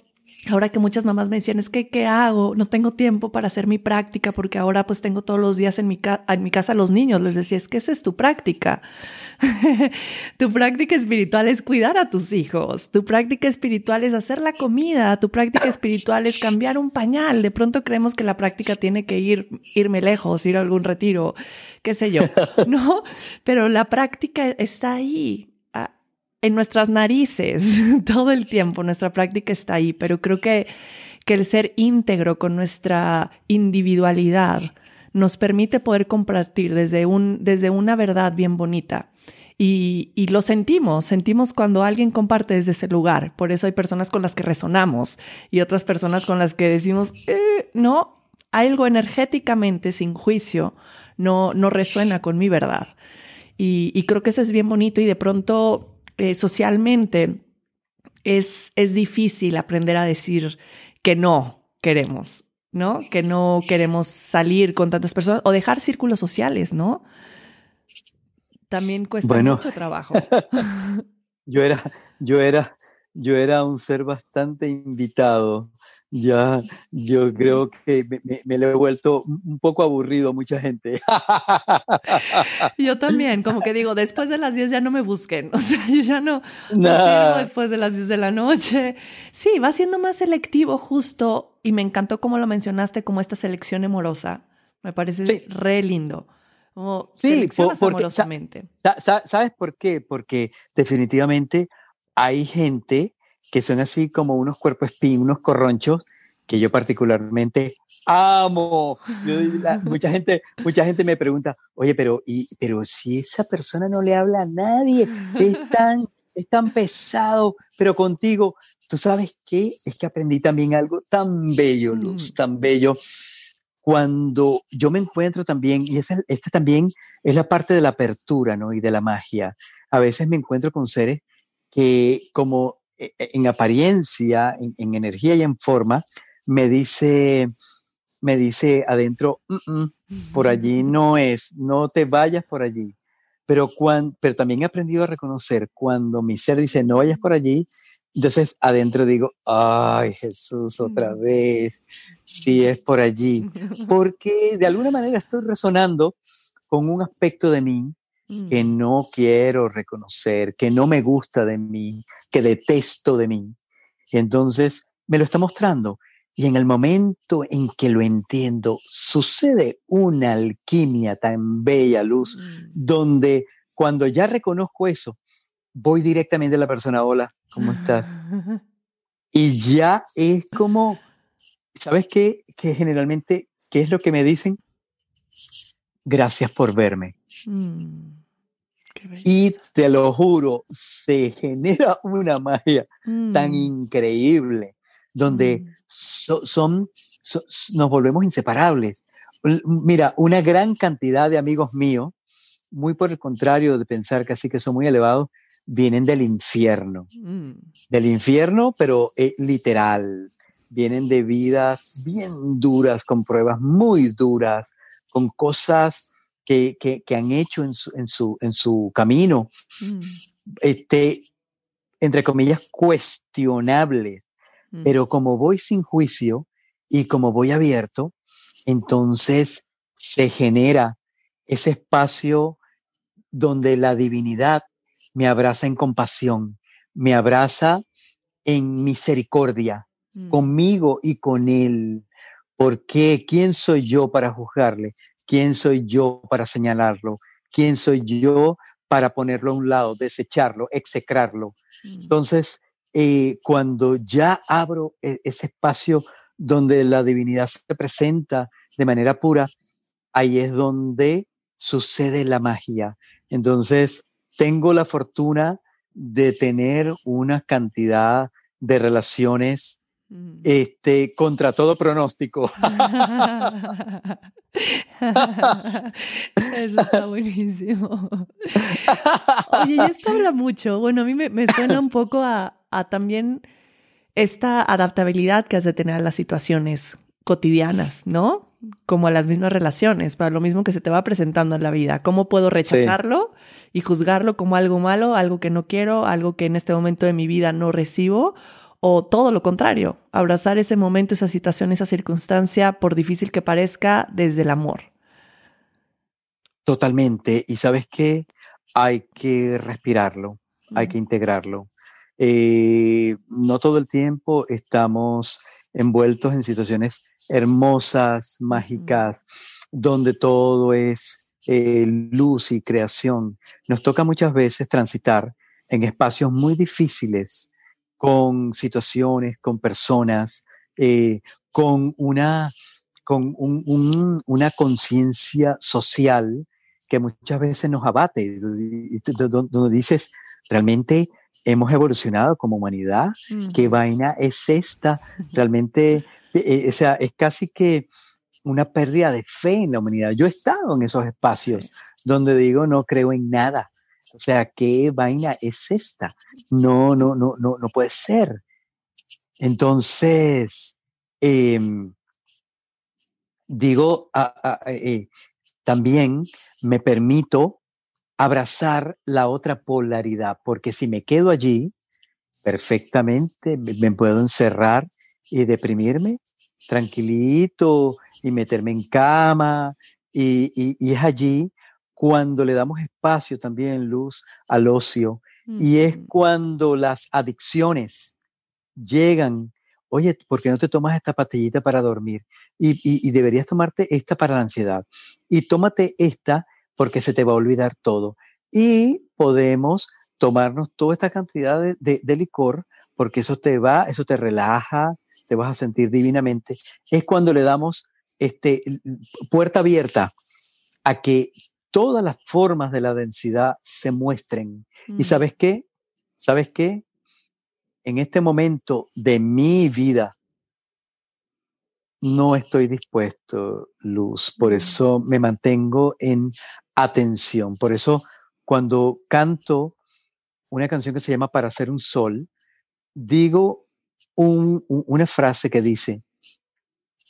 ahora que muchas mamás me decían, es que, ¿qué hago? No tengo tiempo para hacer mi práctica porque ahora pues tengo todos los días en mi, en mi casa los niños. Les decía, es que esa es tu práctica. tu práctica espiritual es cuidar a tus hijos. Tu práctica espiritual es hacer la comida. Tu práctica espiritual es cambiar un pañal. De pronto creemos que la práctica tiene que ir, irme lejos, ir a algún retiro, qué sé yo. No, pero la práctica está ahí en nuestras narices todo el tiempo, nuestra práctica está ahí, pero creo que, que el ser íntegro con nuestra individualidad nos permite poder compartir desde, un, desde una verdad bien bonita. Y, y, lo sentimos, sentimos cuando alguien comparte desde ese lugar. Por eso hay personas con las que resonamos y otras personas con las que decimos, eh, no, algo energéticamente sin juicio no, no resuena con mi verdad. Y, y creo que eso es bien bonito y de pronto eh, socialmente es, es difícil aprender a decir que no queremos, ¿no? Que no queremos salir con tantas personas o dejar círculos sociales, ¿no? También cuesta mucho trabajo. yo era, yo era, yo era un ser bastante invitado. Ya, yo creo que me, lo he vuelto un poco aburrido a mucha gente. Yo también, como que digo, después de las 10 ya no me busquen. O sea, yo ya no, no después de las 10 de la noche. Sí, va siendo más selectivo justo y me encantó como lo mencionaste, como esta selección amorosa. Me parece re lindo. Como sí, amorosamente. ¿Sabes por qué? Porque definitivamente hay gente que son así como unos cuerpos espín, unos corronchos, que yo particularmente amo. mucha, gente, mucha gente me pregunta, oye, pero, y, pero si esa persona no le habla a nadie, es tan, es tan pesado, pero contigo, ¿tú sabes qué? Es que aprendí también algo tan bello, Luz, mm. tan bello. Cuando yo me encuentro también, y esta, esta también es la parte de la apertura, ¿no? Y de la magia. A veces me encuentro con seres que como en apariencia, en, energía y en forma, me dice, me dice adentro, por allí no es, no te vayas por allí. Pero, cuando, pero también he aprendido a reconocer cuando mi ser dice, no vayas por allí, entonces adentro digo, ay Jesús, otra vez, si es por allí. Porque de alguna manera estoy resonando con un aspecto de mí que mm. no quiero reconocer, que no me gusta de mí, que detesto de mí. Y entonces me lo está mostrando. Y en el momento en que lo entiendo, sucede una alquimia tan bella, luz, mm. donde cuando ya reconozco eso, voy directamente a la persona, hola, ¿cómo estás? Y ya es como, ¿sabes qué? Que generalmente, ¿qué es lo que me dicen? Gracias por verme. Mm, y te lo juro, se genera una magia tan mm. increíble, donde mm. son, nos volvemos inseparables. Mira, una gran cantidad de amigos míos, muy por el contrario de pensar que así que son muy elevados, vienen del infierno. Del infierno, pero eh, literal. Vienen de vidas bien duras, con pruebas muy duras, con cosas que, que, han hecho en su, en su, en su camino, mm. este, entre comillas, cuestionables. Mm. Pero como voy sin juicio y como voy abierto, entonces se genera ese espacio donde la divinidad me abraza en compasión, me abraza en misericordia, mm. conmigo y con él. Porque ¿quién soy yo para juzgarle? ¿Quién soy yo para señalarlo? ¿Quién soy yo para ponerlo a un lado, desecharlo, execrarlo? Mm. Entonces, eh, cuando ya abro e, ese espacio donde la divinidad se presenta de manera pura, ahí es donde sucede la magia. Entonces, tengo la fortuna de tener una cantidad de relaciones. Este, contra todo pronóstico. Eso está buenísimo. Oye, y esto habla mucho. Bueno, a mí me, suena un poco a, a, también esta adaptabilidad que has de tener a las situaciones cotidianas, ¿no? Como a las mismas relaciones, para lo mismo que se te va presentando en la vida. ¿Cómo puedo rechazarlo y juzgarlo como algo malo, algo que no quiero, algo que en este momento de mi vida no recibo? O todo lo contrario, abrazar ese momento, esa situación, esa circunstancia, por difícil que parezca, desde el amor. Totalmente. Y sabes qué? Hay que respirarlo, hay que integrarlo. Eh, no todo el tiempo estamos envueltos en situaciones hermosas, mágicas, donde todo es eh, luz y creación. Nos toca muchas veces transitar en espacios muy difíciles con situaciones, con personas, eh, con una, con una conciencia social que muchas veces nos abate, donde dices, realmente hemos evolucionado como humanidad, ¿qué vaina es esta? Realmente, eh, o sea, es casi que una pérdida de fe en la humanidad. Yo he estado en esos espacios donde digo, no creo en nada, o sea, ¿qué vaina es esta? No, no, no, no, no puede ser. Entonces, em, digo, eh, también me permito abrazar la otra polaridad, porque si me quedo allí, perfectamente me, puedo encerrar y deprimirme tranquilito y meterme en cama y, y es allí cuando le damos espacio también, luz, al ocio, y es cuando las adicciones llegan, oye, ¿por qué no te tomas esta pastillita para dormir? Y, deberías tomarte esta para la ansiedad. Y tómate esta porque se te va a olvidar todo. Y podemos tomarnos toda esta cantidad de, de licor porque eso te va, eso te relaja, te vas a sentir divinamente. Es cuando le damos este, puerta abierta a que todas las formas de la densidad se muestren. ¿Y mm. sabes qué? ¿Sabes qué? En este momento de mi vida no estoy dispuesto, Luz. Por mm. eso me mantengo en atención. Por eso cuando canto una canción que se llama Para hacer un sol, digo una frase que dice,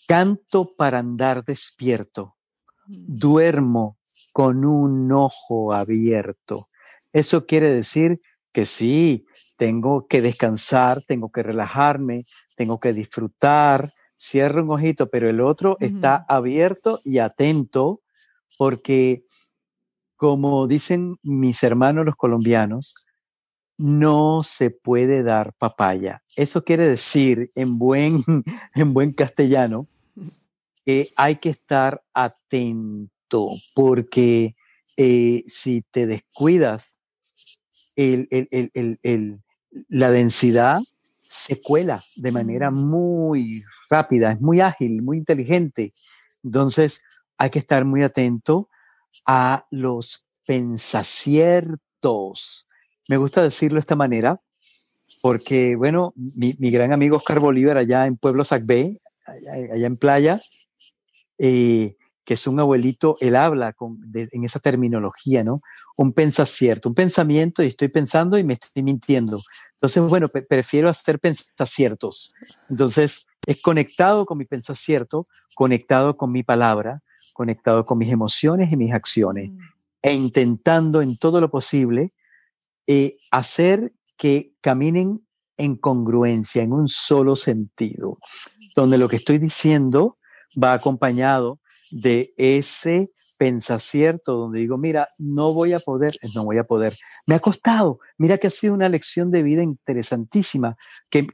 canto para andar despierto, mm. duermo con un ojo abierto. Eso quiere decir que sí, tengo que descansar, tengo que relajarme, tengo que disfrutar, cierro un ojito, pero el otro está abierto y atento porque, como dicen mis hermanos los colombianos, no se puede dar papaya. Eso quiere decir en buen, en buen castellano que hay que estar atento porque eh, si te descuidas, la densidad se cuela de manera mm. muy rápida, es muy ágil, muy inteligente. Entonces hay que estar muy atento a los pensaciertos. Me gusta decirlo de esta manera porque, bueno, mi, gran amigo Oscar Bolívar allá en Pueblo Sacbé, allá, en Playa, eh, que es un abuelito, él habla con, en esa terminología, ¿no? Un pensacierto, un pensamiento y estoy pensando y me estoy mintiendo. Entonces, bueno, prefiero hacer pensaciertos. Entonces, es conectado con mi pensacierto, conectado con mi palabra, conectado con mis emociones y mis acciones, mm. e intentando en todo lo posible eh, hacer que caminen en congruencia, en un solo sentido, donde lo que estoy diciendo va acompañado de ese pensacierto donde digo, mira, no voy a poder, no voy a poder. Me ha costado, mira que ha sido una lección de vida interesantísima, que,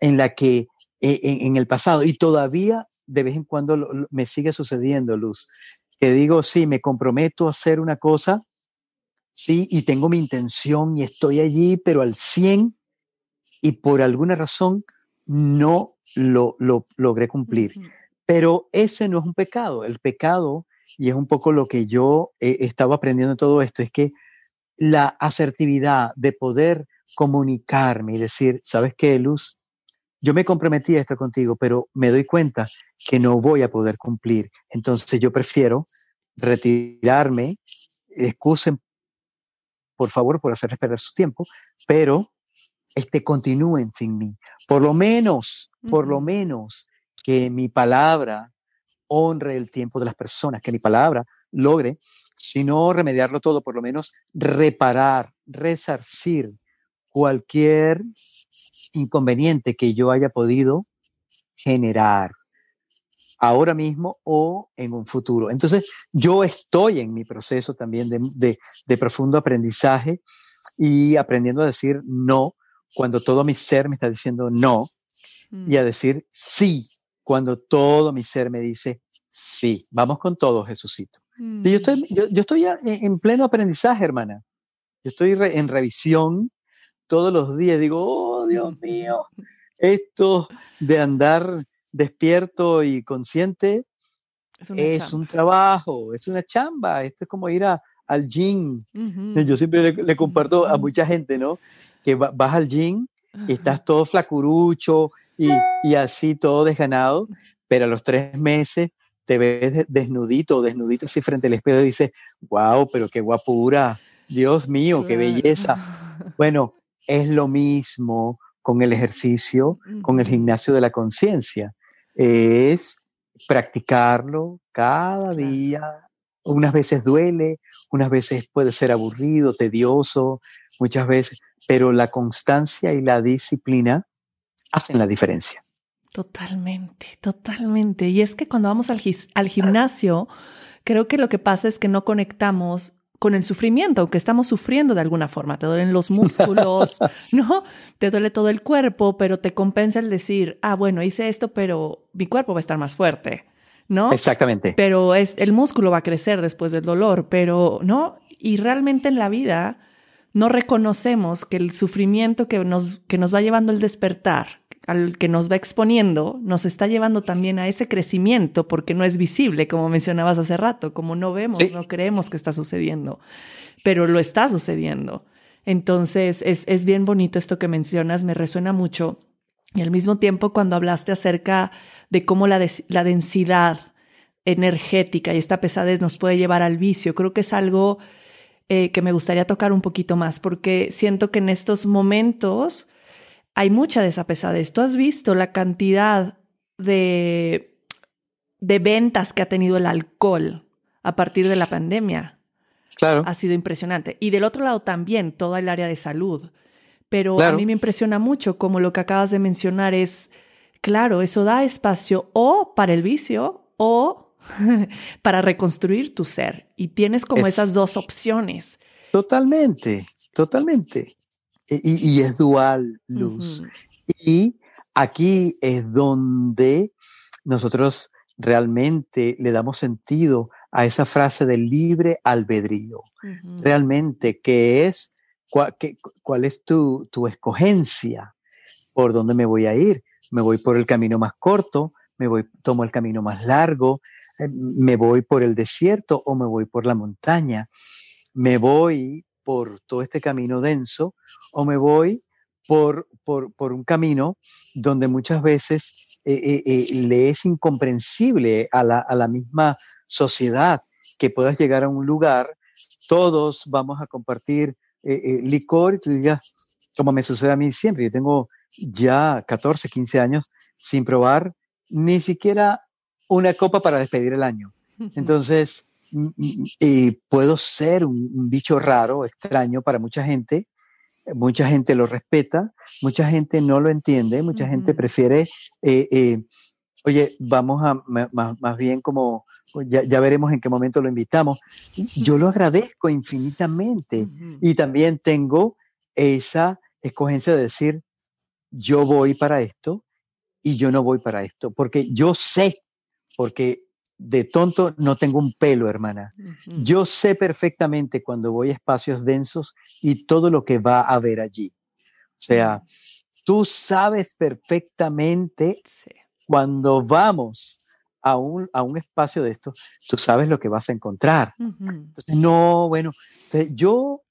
en la que eh, en, el pasado y todavía de vez en cuando me sigue sucediendo, Luz, que digo, sí, me comprometo a hacer una cosa, sí, y tengo mi intención y estoy allí, pero al 100 y por alguna razón no lo, lo logré cumplir. Pero ese no es un pecado. El pecado, y es un poco lo que yo he estado aprendiendo en todo esto, es que la asertividad de poder comunicarme y decir, ¿sabes qué, Luz? Yo me comprometí a esto contigo, pero me doy cuenta que no voy a poder cumplir. Entonces yo prefiero retirarme, excusen por favor por hacerles perder su tiempo, pero este, continúen sin mí. Por lo menos, por lo menos que mi palabra honre el tiempo de las personas, que mi palabra logre, si no remediarlo todo, por lo menos reparar, resarcir cualquier inconveniente que yo haya podido generar ahora mismo o en un futuro. Entonces, yo estoy en mi proceso también de, de, profundo aprendizaje y aprendiendo a decir no cuando todo mi ser me está diciendo no y a mm. decir sí cuando todo mi ser me dice, sí, vamos con todo, Jesucito. yo estoy, mm. yo, estoy en pleno aprendizaje, hermana. Yo estoy en revisión todos los días. Digo, oh, Dios mío, esto de andar despierto y consciente es, un trabajo, es una chamba. Esto es como ir al gym. Yo siempre le, comparto a mucha gente, ¿no? Que vas al gym y estás todo flacurucho, y, así todo desganado, pero a los tres meses te ves desnudito, desnudito así frente al espejo y dices, wow, pero qué guapura, Dios mío, qué belleza. Bueno, es lo mismo con el ejercicio, con el gimnasio de la conciencia. Es practicarlo cada día. Unas veces duele, unas veces puede ser aburrido, tedioso, muchas veces, pero la constancia y la disciplina hacen la diferencia. Totalmente, totalmente. Y es que cuando vamos al, al gimnasio, creo que lo que pasa es que no conectamos con el sufrimiento, aunque estamos sufriendo de alguna forma, te duelen los músculos, ¿no? Te duele todo el cuerpo, pero te compensa el decir, ah, bueno, hice esto, pero mi cuerpo va a estar más fuerte, ¿no? Exactamente. Pero es, el músculo va a crecer después del dolor, pero, ¿no? Y realmente en la vida no reconocemos que el sufrimiento que nos, que nos va llevando el despertar, al que nos va exponiendo, nos está llevando también a ese crecimiento porque no es visible, como mencionabas hace rato, como no vemos, no creemos que está sucediendo, pero lo está sucediendo. Entonces, es, es bien bonito esto que mencionas, me resuena mucho. Y al mismo tiempo, cuando hablaste acerca de cómo la, la densidad energética y esta pesadez nos puede llevar al vicio, creo que es algo eh, que me gustaría tocar un poquito más, porque siento que en estos momentos hay mucha de esa pesadez. Tú has visto la cantidad de, de ventas que ha tenido el alcohol a partir de la pandemia. Claro. Ha sido impresionante. Y del otro lado también, toda el área de salud. Pero a mí me impresiona mucho como lo que acabas de mencionar es, claro, eso da espacio o para el vicio o para reconstruir tu ser. Y tienes como esas dos opciones. Totalmente, totalmente. Y, es dual, Luz. Y aquí es donde nosotros realmente le damos sentido a esa frase del libre albedrío. Realmente, ¿qué es? ¿Cuál, es tu, tu escogencia? por dónde me voy a ir. Me voy por el camino más corto, me voy, tomo el camino más largo, eh, me voy por el desierto o me voy por la montaña. Me voy por todo este camino denso o me voy por, por, un camino donde muchas veces eh, eh, le es incomprensible a la, a la misma sociedad que puedas llegar a un lugar, todos vamos a compartir licor y tú digas, como me sucede a mí siempre, yo tengo ya 14, 15 años sin probar ni siquiera una copa para despedir el año. Entonces, puedo ser un, bicho raro, extraño para mucha gente. Mucha gente lo respeta, mucha gente no lo entiende, mucha gente prefiere, eh, eh, oye, vamos a más, bien como, ya, ya, veremos en qué momento lo invitamos. Yo lo agradezco infinitamente y también tengo esa escogencia de decir, yo voy para esto y yo no voy para esto, porque yo sé, porque de tonto no tengo un pelo, hermana. Yo sé perfectamente cuando voy a espacios densos y todo lo que va a haber allí. O sea, tú sabes perfectamente cuando vamos a un, a un espacio de esto, tú sabes lo que vas a encontrar. no, bueno, yo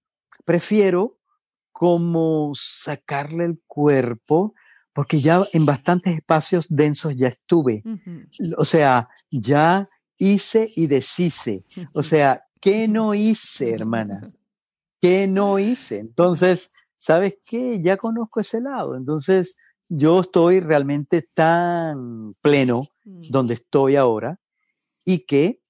prefiero como sacarle el cuerpo, porque ya en bastantes espacios densos ya estuve. O sea, ya hice y deshice. O sea, ¿qué no hice, hermana? ¿Qué no hice? Entonces, ¿sabes qué? Ya conozco ese lado. Entonces, yo estoy realmente tan pleno mm. donde estoy ahora y que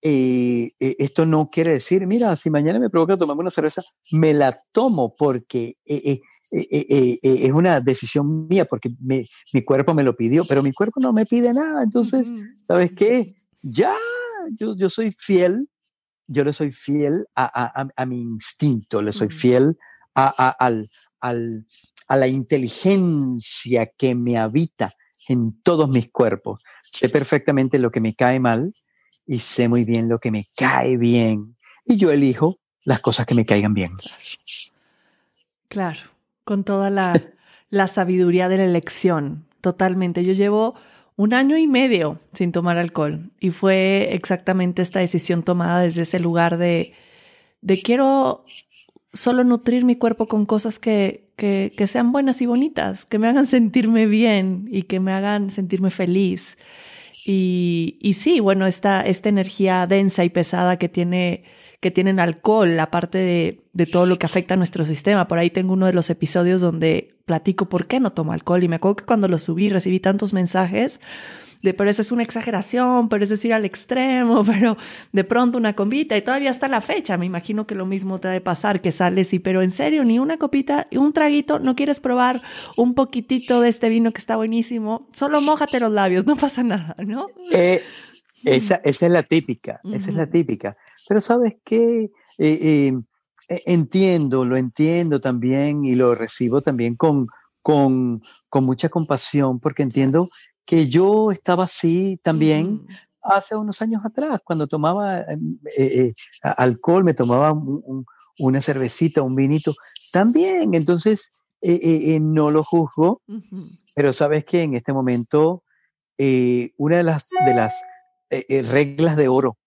eh, eh, esto no quiere decir, mira, si mañana me provoca tomarme una cerveza, me la tomo porque eh, es una decisión mía, porque mi cuerpo me lo pidió, pero mi cuerpo no me pide nada. Entonces, ¿sabes qué? Ya, yo, yo soy fiel, yo le soy fiel a, a, mi instinto, le soy fiel a, al, al, a la inteligencia que me habita en todos mis cuerpos. Sé perfectamente lo que me cae mal, y sé muy bien lo que me cae bien y yo elijo las cosas que me caigan bien. Claro, con toda la, la sabiduría de la elección, totalmente. Yo llevo un año y medio sin tomar alcohol y fue exactamente esta decisión tomada desde ese lugar de, de quiero solo nutrir mi cuerpo con cosas que, que, que, sean buenas y bonitas, que me hagan sentirme bien y que me hagan sentirme feliz. Y, y sí, bueno, esta, esta energía densa y pesada que tiene que tienen alcohol, aparte de, de, todo lo que afecta a nuestro sistema. Por ahí tengo uno de los episodios donde platico por qué no tomo alcohol y me acuerdo que cuando lo subí recibí tantos mensajes de pero eso es una exageración, pero eso es ir al extremo, pero de pronto una combita y todavía está la fecha. Me imagino que lo mismo te ha de pasar, que sales y pero en serio, ni una copita, un traguito, no quieres probar un poquitito de este vino que está buenísimo, solo mójate los labios, no pasa nada, ¿no? Eh, esa, esa, es la típica, esa es la típica. Pero sabes qué, eh, eh, e, entiendo, lo entiendo también y lo recibo también con, con, con mucha compasión, porque entiendo que yo estaba así también hace unos años atrás, cuando tomaba em, eh, eh, alcohol, me tomaba una cervecita, un vinito, también. Entonces, eh, no lo juzgo, pero sabes que en este momento, una de las, de las reglas de oro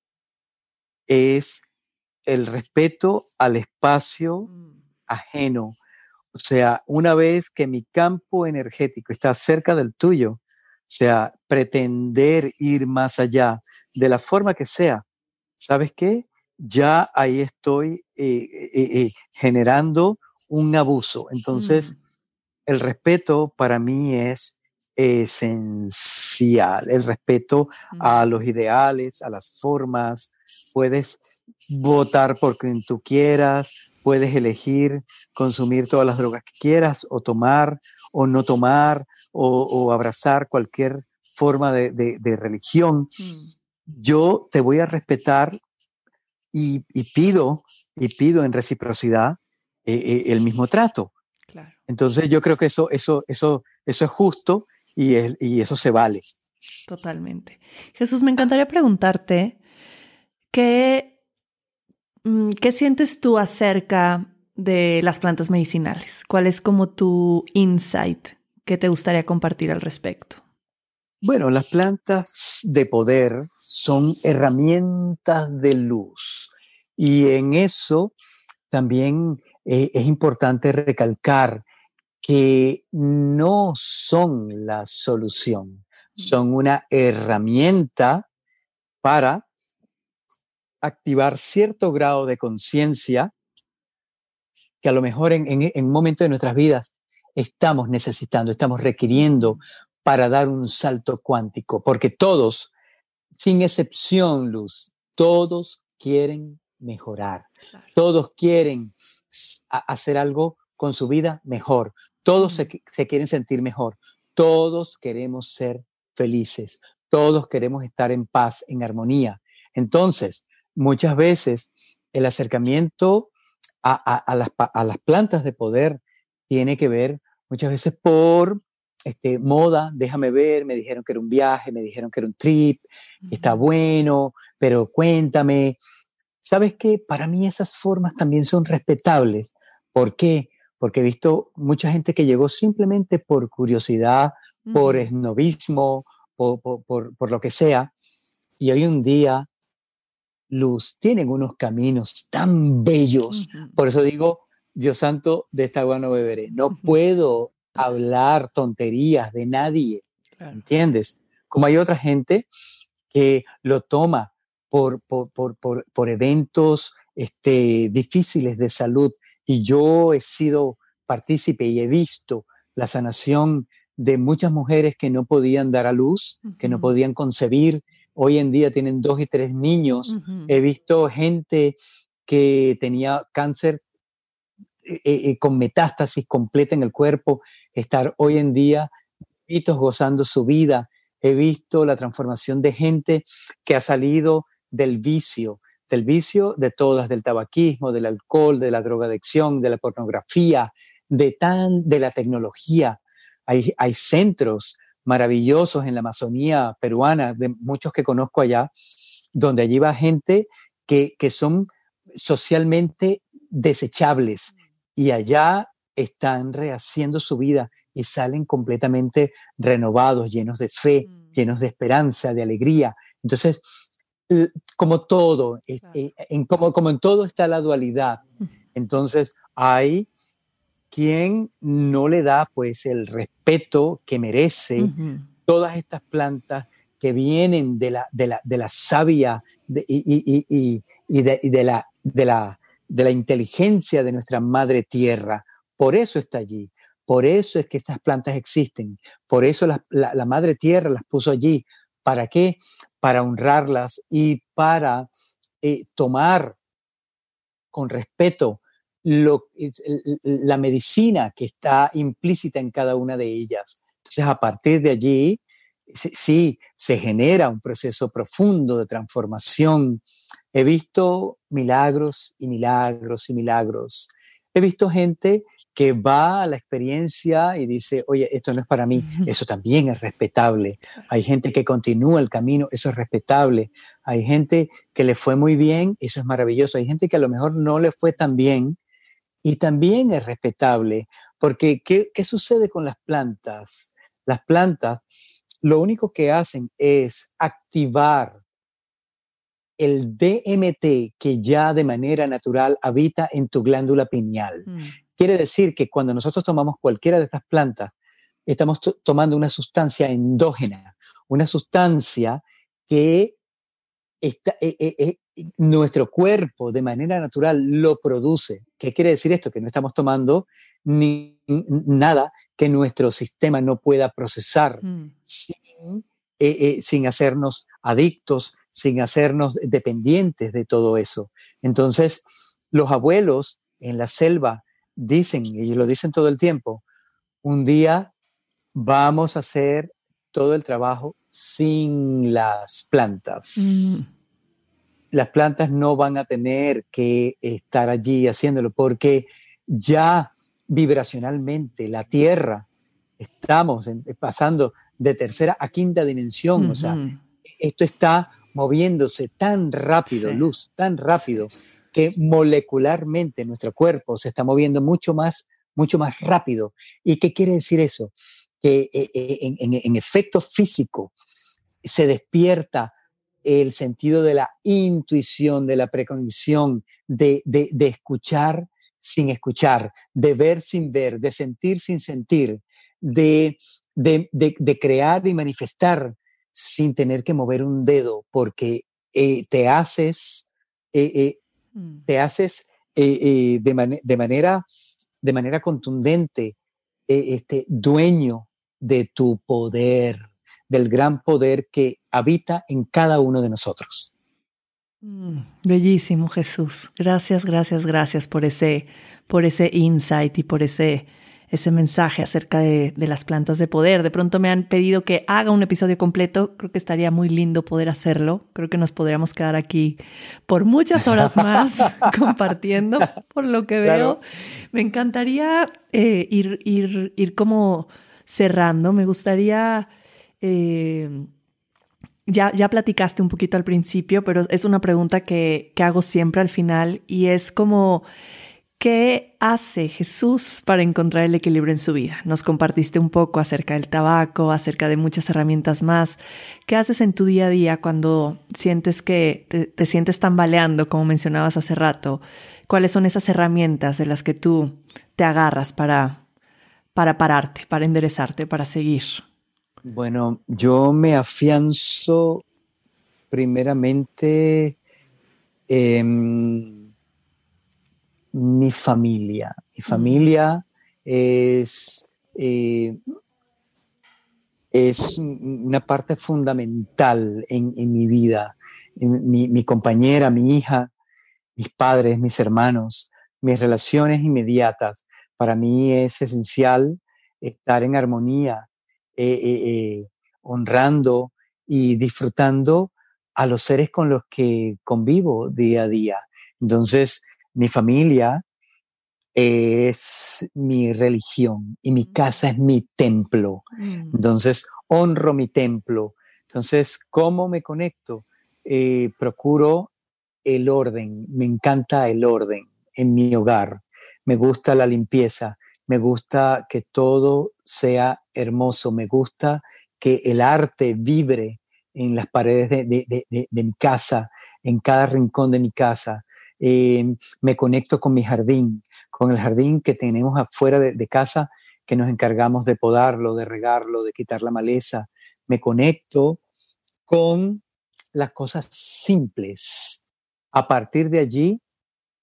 es el respeto al espacio mm. ajeno. O sea, una vez que mi campo energético está cerca del tuyo, o sea, pretender ir más allá de la forma que sea, ¿sabes qué? Ya ahí estoy eh, eh, eh, generando un abuso. Entonces, mm. el respeto para mí es esencial. El respeto a los ideales, a las formas. Puedes votar por quien tú quieras, puedes elegir consumir todas las drogas que quieras o tomar o no tomar o, abrazar cualquier forma de, religión. Mm. Yo te voy a respetar y, pido y pido en reciprocidad eh, eh, el mismo trato. Entonces yo creo que eso, eso, eso, eso es justo y, y eso se vale. Totalmente. Jesús, me encantaría preguntarte qué Mm, ¿Qué sientes tú acerca de las plantas medicinales? ¿Cuál es como tu insight ¿Qué te gustaría compartir al respecto? Bueno, las plantas de poder son herramientas de luz y en eso también eh, es importante recalcar que no son la solución, son una herramienta para activar cierto grado de conciencia que a lo mejor en, en, un momento de nuestras vidas estamos necesitando, estamos requiriendo para dar un salto cuántico, porque todos, sin excepción, Luz, todos quieren mejorar, todos quieren hacer algo con su vida mejor, todos se, se quieren sentir mejor, todos queremos ser felices, todos queremos estar en paz, en armonía. Entonces, muchas veces el acercamiento a, las, plantas de poder tiene que ver muchas veces por este, moda, déjame ver, me dijeron que era un viaje, me dijeron que era un trip, está bueno, pero cuéntame. ¿Sabes qué? Para mí esas formas también son respetables. ¿Por qué? Porque he visto mucha gente que llegó simplemente por curiosidad, por esnovismo, por, por, lo que sea, y hoy un día luz, tienen unos caminos tan bellos. Por eso digo, Dios santo, de esta agua no beberé. No puedo hablar tonterías de nadie, ¿entiendes? Como hay otra gente que lo toma por, por, por, por, eventos este, difíciles de salud y yo he sido partícipe y he visto la sanación de muchas mujeres que no podían dar a luz, que no podían concebir, hoy en día tienen dos y tres niños. He visto gente que tenía cáncer eh, eh, eh, con metástasis completa en el cuerpo, estar hoy en día gozando su vida. He visto la transformación de gente que ha salido del vicio, del vicio de todas, del tabaquismo, del alcohol, de la drogadicción, de la pornografía, de, tan, de la tecnología. Hay, hay centros maravillosos en la Amazonía peruana, de muchos que conozco allá, donde allí va gente que, que son socialmente desechables y allá están rehaciendo su vida y salen completamente renovados, llenos de fe, mm. llenos de esperanza, de alegría. Entonces, como todo, eh, eh, en, como, como en todo está la dualidad. Entonces, hay quien no le da pues el respeto que merece todas estas plantas que vienen de la, de la, de la savia y, y, de, la, de, la, de la inteligencia de nuestra madre tierra. Por eso está allí. Por eso es que estas plantas existen. Por eso la, la, madre tierra las puso allí. ¿Para qué? Para honrarlas y para eh, tomar con respeto la medicina que está implícita en cada una de ellas. Entonces, a partir de allí, sí, se genera un proceso profundo de transformación. He visto milagros y milagros y milagros. He visto gente que va a la experiencia y dice, oye, esto no es para mí, eso también es respetable. Hay gente que continúa el camino, eso es respetable. Hay gente que le fue muy bien, eso es maravilloso. Hay gente que a lo mejor no le fue tan bien, y también es respetable, porque ¿qué, sucede con las plantas? Las plantas lo único que hacen es activar el DMT que ya de manera natural habita en tu glándula pineal. Mm. Quiere decir que cuando nosotros tomamos cualquiera de estas plantas, estamos tomando una sustancia endógena, una sustancia que está, eh, eh, eh, nuestro cuerpo de manera natural lo produce. ¿Qué quiere decir esto? Que no estamos tomando ni, nada que nuestro sistema no pueda procesar mm. sin, sin hacernos adictos, sin hacernos dependientes de todo eso. Entonces, los abuelos en la selva dicen, y lo dicen todo el tiempo, un día vamos a hacer todo el trabajo sin las plantas. Mm. Las plantas no van a tener que estar allí haciéndolo porque ya vibracionalmente la Tierra estamos pasando de tercera a quinta dimensión, o sea, esto está moviéndose tan rápido, luz, tan rápido, que molecularmente nuestro cuerpo se está moviendo mucho más, mucho más rápido. ¿Y qué quiere decir eso? que eh, eh, en, efecto físico se despierta el sentido de la intuición, de la precognición, de, de, escuchar sin escuchar, de ver sin ver, de sentir sin sentir, de, de crear y manifestar sin tener que mover un dedo, porque eh, te haces, mm. te haces de, de, manera, de manera contundente este, dueño de tu poder, del gran poder que habita en cada uno de nosotros. Mm, bellísimo, Jesús. Gracias, gracias, gracias por ese, por ese insight y por ese, ese mensaje acerca de, de, las plantas de poder. De pronto me han pedido que haga un episodio completo. Creo que estaría muy lindo poder hacerlo. Creo que nos podríamos quedar aquí por muchas horas más compartiendo, por lo que veo. Me encantaría eh, ir, ir, ir como cerrando, me gustaría... Eh, ya, ya platicaste un poquito al principio, pero es una pregunta que, que hago siempre al final y es como, ¿qué hace Jesús para encontrar el equilibrio en su vida? Nos compartiste un poco acerca del tabaco, acerca de muchas herramientas más. ¿Qué haces en tu día a día cuando sientes que te, te sientes tambaleando, como mencionabas hace rato? ¿Cuáles son esas herramientas de las que tú te agarras para para pararte, para enderezarte, para seguir? Bueno, yo me afianzo primeramente en mi familia. Mi familia es, eh, es una parte fundamental en, mi vida. Mi, mi, compañera, mi hija, mis padres, mis hermanos, mis relaciones inmediatas. Para mí es esencial estar en armonía, eh, eh, honrando y disfrutando a los seres con los que convivo día a día. Entonces, mi familia es mi religión y mi mm. casa es mi templo. Mm. Entonces, honro mi templo. Entonces, ¿cómo me conecto? procuro el orden, me encanta el orden en mi hogar me gusta la limpieza, me gusta que todo sea hermoso, me gusta que el arte vibre en las paredes de, mi casa, en cada rincón de mi casa. Eh, me conecto con mi jardín, con el jardín que tenemos afuera de, casa, que nos encargamos de podarlo, de regarlo, de quitar la maleza. Me conecto con las cosas simples. A partir de allí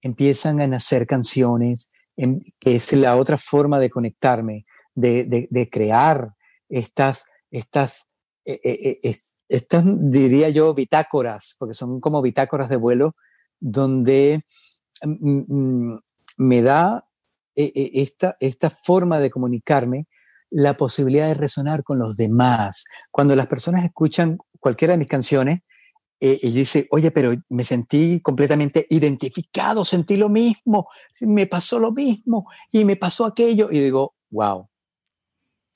empiezan a nacer canciones, que es la otra forma de conectarme, de, crear estas, estas, eh, eh, eh, estas, diría yo, bitácoras, porque son como bitácoras de vuelo, donde mm, mm, me da esta, esta forma de comunicarme la posibilidad de resonar con los demás. Cuando las personas escuchan cualquiera de mis canciones, eh, y dice, oye, pero me sentí completamente identificado, sentí lo mismo, me pasó lo mismo y me pasó aquello. Y digo, wow,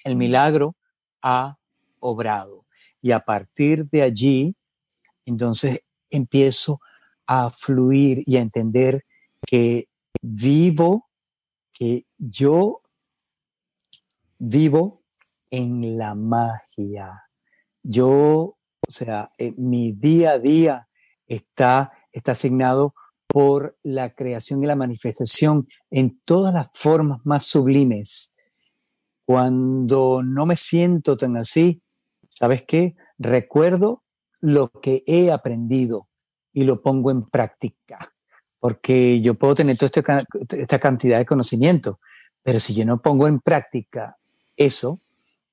el milagro ha obrado. Y a partir de allí, entonces empiezo a fluir y a entender que vivo, que yo vivo en la magia. Yo o sea, mi día a día está, está asignado por la creación y la manifestación en todas las formas más sublimes. Cuando no me siento tan así, ¿sabes qué? Recuerdo lo que he aprendido y lo pongo en práctica. Porque yo puedo tener toda esta cantidad de conocimiento, pero si yo no pongo en práctica eso,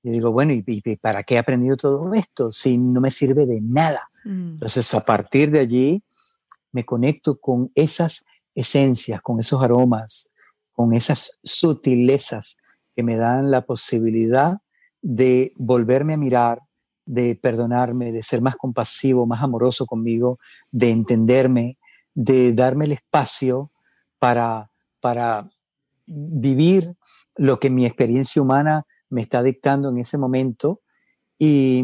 y digo, bueno, ¿y, para qué he aprendido todo esto si no me sirve de nada? Mm. Entonces, a partir de allí, me conecto con esas esencias, con esos aromas, con esas sutilezas que me dan la posibilidad de volverme a mirar, de perdonarme, de ser más compasivo, más amoroso conmigo, de entenderme, de darme el espacio para, para vivir lo que mi experiencia humana me está dictando en ese momento y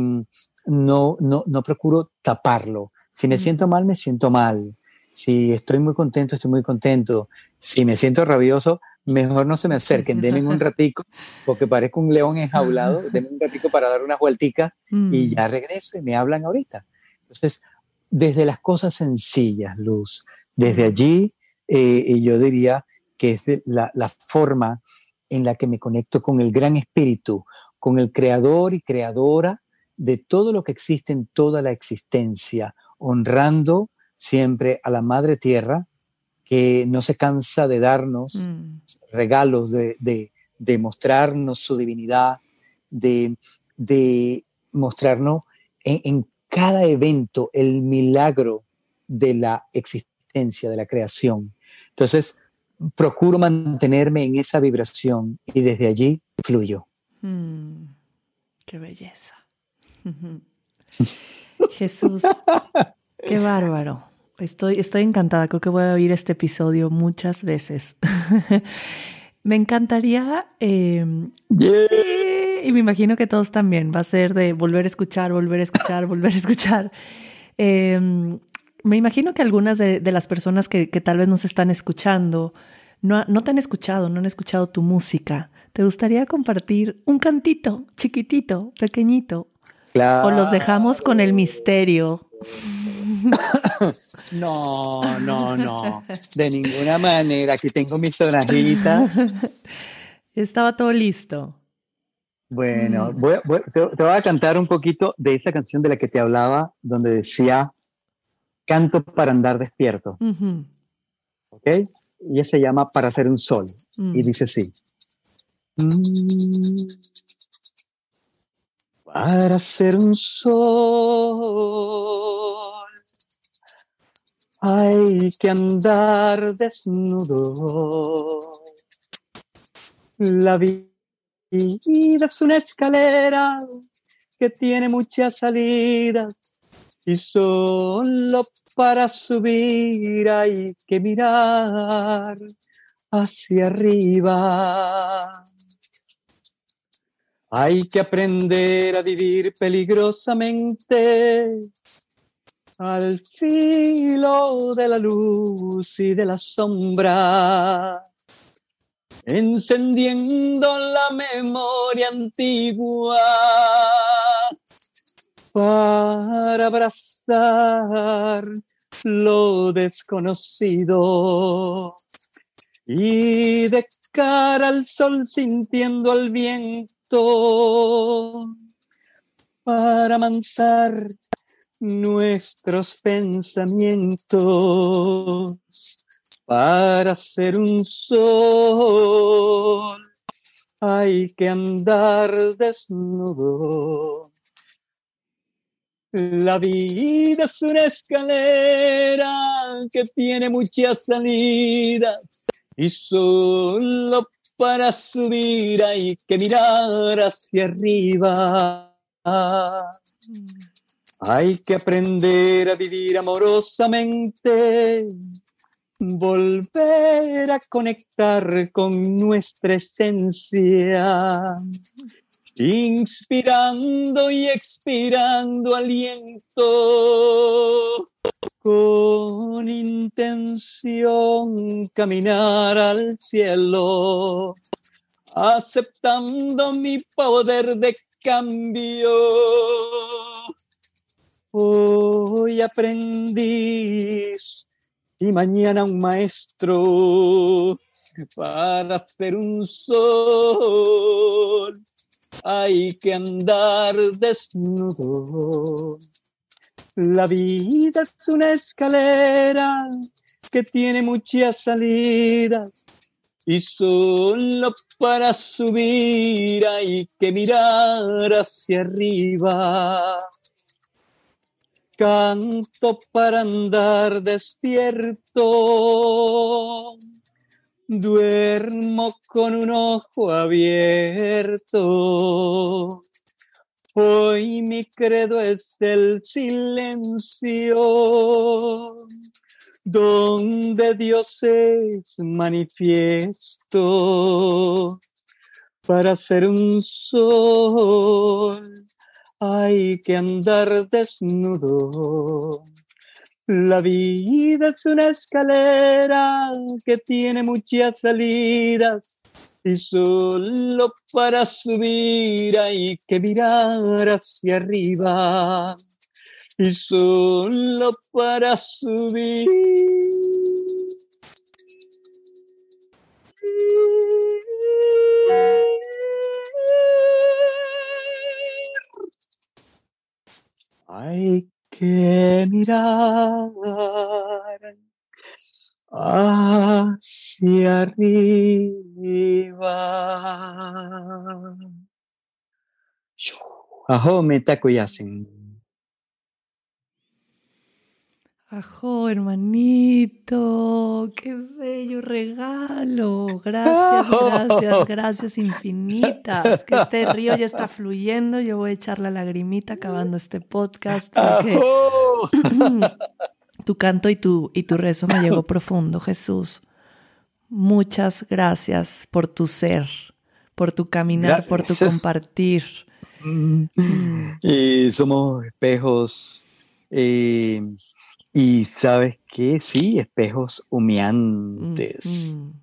no, no, no procuro taparlo. Si me siento mal, me siento mal. Si estoy muy contento, estoy muy contento. Si me siento rabioso, mejor no se me acerquen, denme un ratico, porque parezco un león enjaulado, denme un ratico para dar unas vuelticas y mm. ya regreso y me hablan ahorita. Entonces, desde las cosas sencillas, Luz, desde allí eh, yo diría que es la, la forma en la que me conecto con el gran espíritu, con el creador y creadora de todo lo que existe en toda la existencia, honrando siempre a la Madre Tierra, que no se cansa de darnos mm. regalos, de, de, mostrarnos su divinidad, de, de mostrarnos en, cada evento el milagro de la existencia, de la creación. Entonces, procuro mantenerme en esa vibración y desde allí fluyo. Mm. qué belleza. Jesús, qué bárbaro. Estoy, estoy encantada, creo que voy a oír este episodio muchas veces. me encantaría, em, y me imagino que todos también, va a ser de volver a escuchar, volver a escuchar, volver a escuchar. Em, me imagino que algunas de, las personas que, tal vez nos están escuchando no, no te han escuchado, no han escuchado tu música. ¿Te gustaría compartir un cantito chiquitito, pequeñito? Claro. ¿O los dejamos con el misterio? No, no, no. De ninguna manera. Aquí tengo mis sonajitas. Estaba todo listo. Bueno, mm. te, voy a cantar un poquito de esa canción de la que te hablaba, donde decía Canto para andar despierto. ¿Ok? Y se llama Para hacer un sol. Y mm. dice así. Mm. para hacer un sol hay que andar desnudo. La vida es una escalera que tiene muchas salidas y solo para subir hay que mirar hacia arriba. Hay que aprender a vivir peligrosamente al filo de la luz y de la sombra, encendiendo la memoria antigua para abrazar lo desconocido y de cara al sol sintiendo al viento para amansar nuestros pensamientos para ser un sol. Hay que andar desnudo. La vida es una escalera que tiene muchas salidas y solo para subir hay que mirar hacia arriba. Hay que aprender a vivir amorosamente, volver a conectar con nuestra esencia, inspirando y expirando aliento, con intención caminar al cielo, aceptando mi poder de cambio Hoy aprendiz y mañana un maestro para hacer un sol. Hay que andar desnudo. La vida es una escalera que tiene muchas salidas y solo para subir hay que mirar hacia arriba. Canto para andar despierto. Duermo con un ojo abierto. Hoy mi credo es el silencio, donde Dios es manifiesto para ser un sol hay que andar desnudo. La vida es una escalera que tiene muchas salidas y solo para subir hay que mirar hacia arriba y solo para subir. Hay que mirar hacia arriba. Ajo metakoyasen. Ajo, hermanito, qué bello regalo. Gracias, gracias, gracias infinitas. Que este río ya está fluyendo. Yo voy a echar la lagrimita acabando este podcast. tu canto y tu, y tu rezo me llegó profundo, Jesús. Muchas gracias por tu ser, por tu caminar, por tu compartir. Mm. Y somos espejos. Eh, y sabes que sí, espejos humeantes. Mm, mm.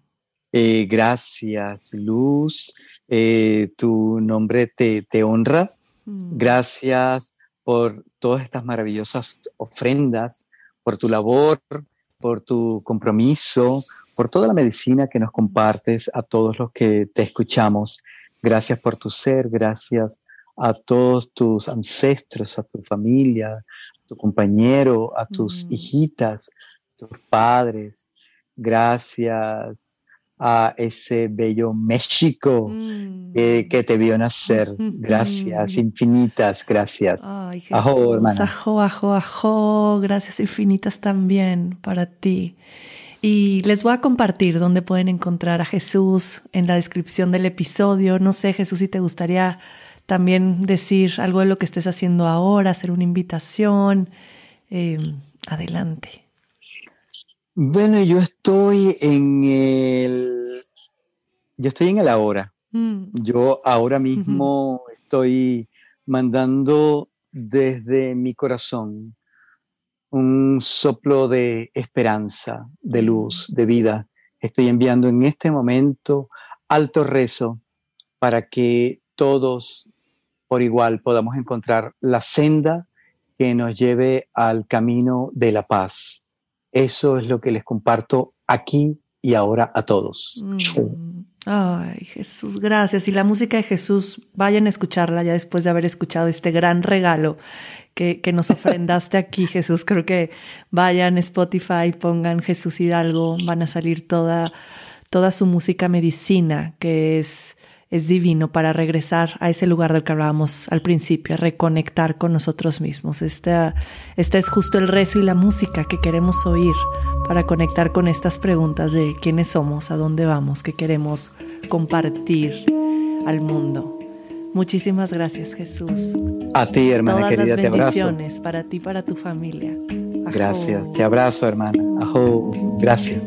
Eh, gracias, Luz. Eh, tu nombre te, te honra. Mm. Gracias por todas estas maravillosas ofrendas, por tu labor, por tu compromiso, por toda la medicina que nos compartes a todos los que te escuchamos. Gracias por tu ser, gracias a todos tus ancestros, a tu familia, tu compañero, a tus mm. hijitas, tus padres. Gracias a ese bello México mm. que, te vio nacer. Gracias, infinitas gracias. Ay, ajo, hermana. Ajo, ajo, ajo. Gracias infinitas también para ti. Y les voy a compartir dónde pueden encontrar a Jesús en la descripción del episodio. No sé, Jesús, si te gustaría también decir algo de lo que estés haciendo ahora, hacer una invitación. Eh, adelante. Bueno, yo estoy en el. Yo estoy en el ahora. Mm. Yo ahora mismo estoy mandando desde mi corazón un soplo de esperanza, de luz, de vida. Estoy enviando en este momento alto rezo para que todos por igual podamos encontrar la senda que nos lleve al camino de la paz. Eso es lo que les comparto aquí y ahora a todos. Mm. Ay, Jesús, gracias. Y la música de Jesús, vayan a escucharla ya después de haber escuchado este gran regalo que, que nos ofrendaste aquí, Jesús. Creo que vayan a Spotify, pongan Jesús Hidalgo, van a salir toda, toda su música medicina, que es es divino para regresar a ese lugar del que hablábamos al principio, a reconectar con nosotros mismos. Este, este es justo el rezo y la música que queremos oír para conectar con estas preguntas de quiénes somos, a dónde vamos, qué queremos compartir al mundo. Muchísimas gracias, Jesús. A ti, hermana Todas querida, las bendiciones para ti, para tu familia. Gracias, te abrazo, hermana. Ajo, gracias.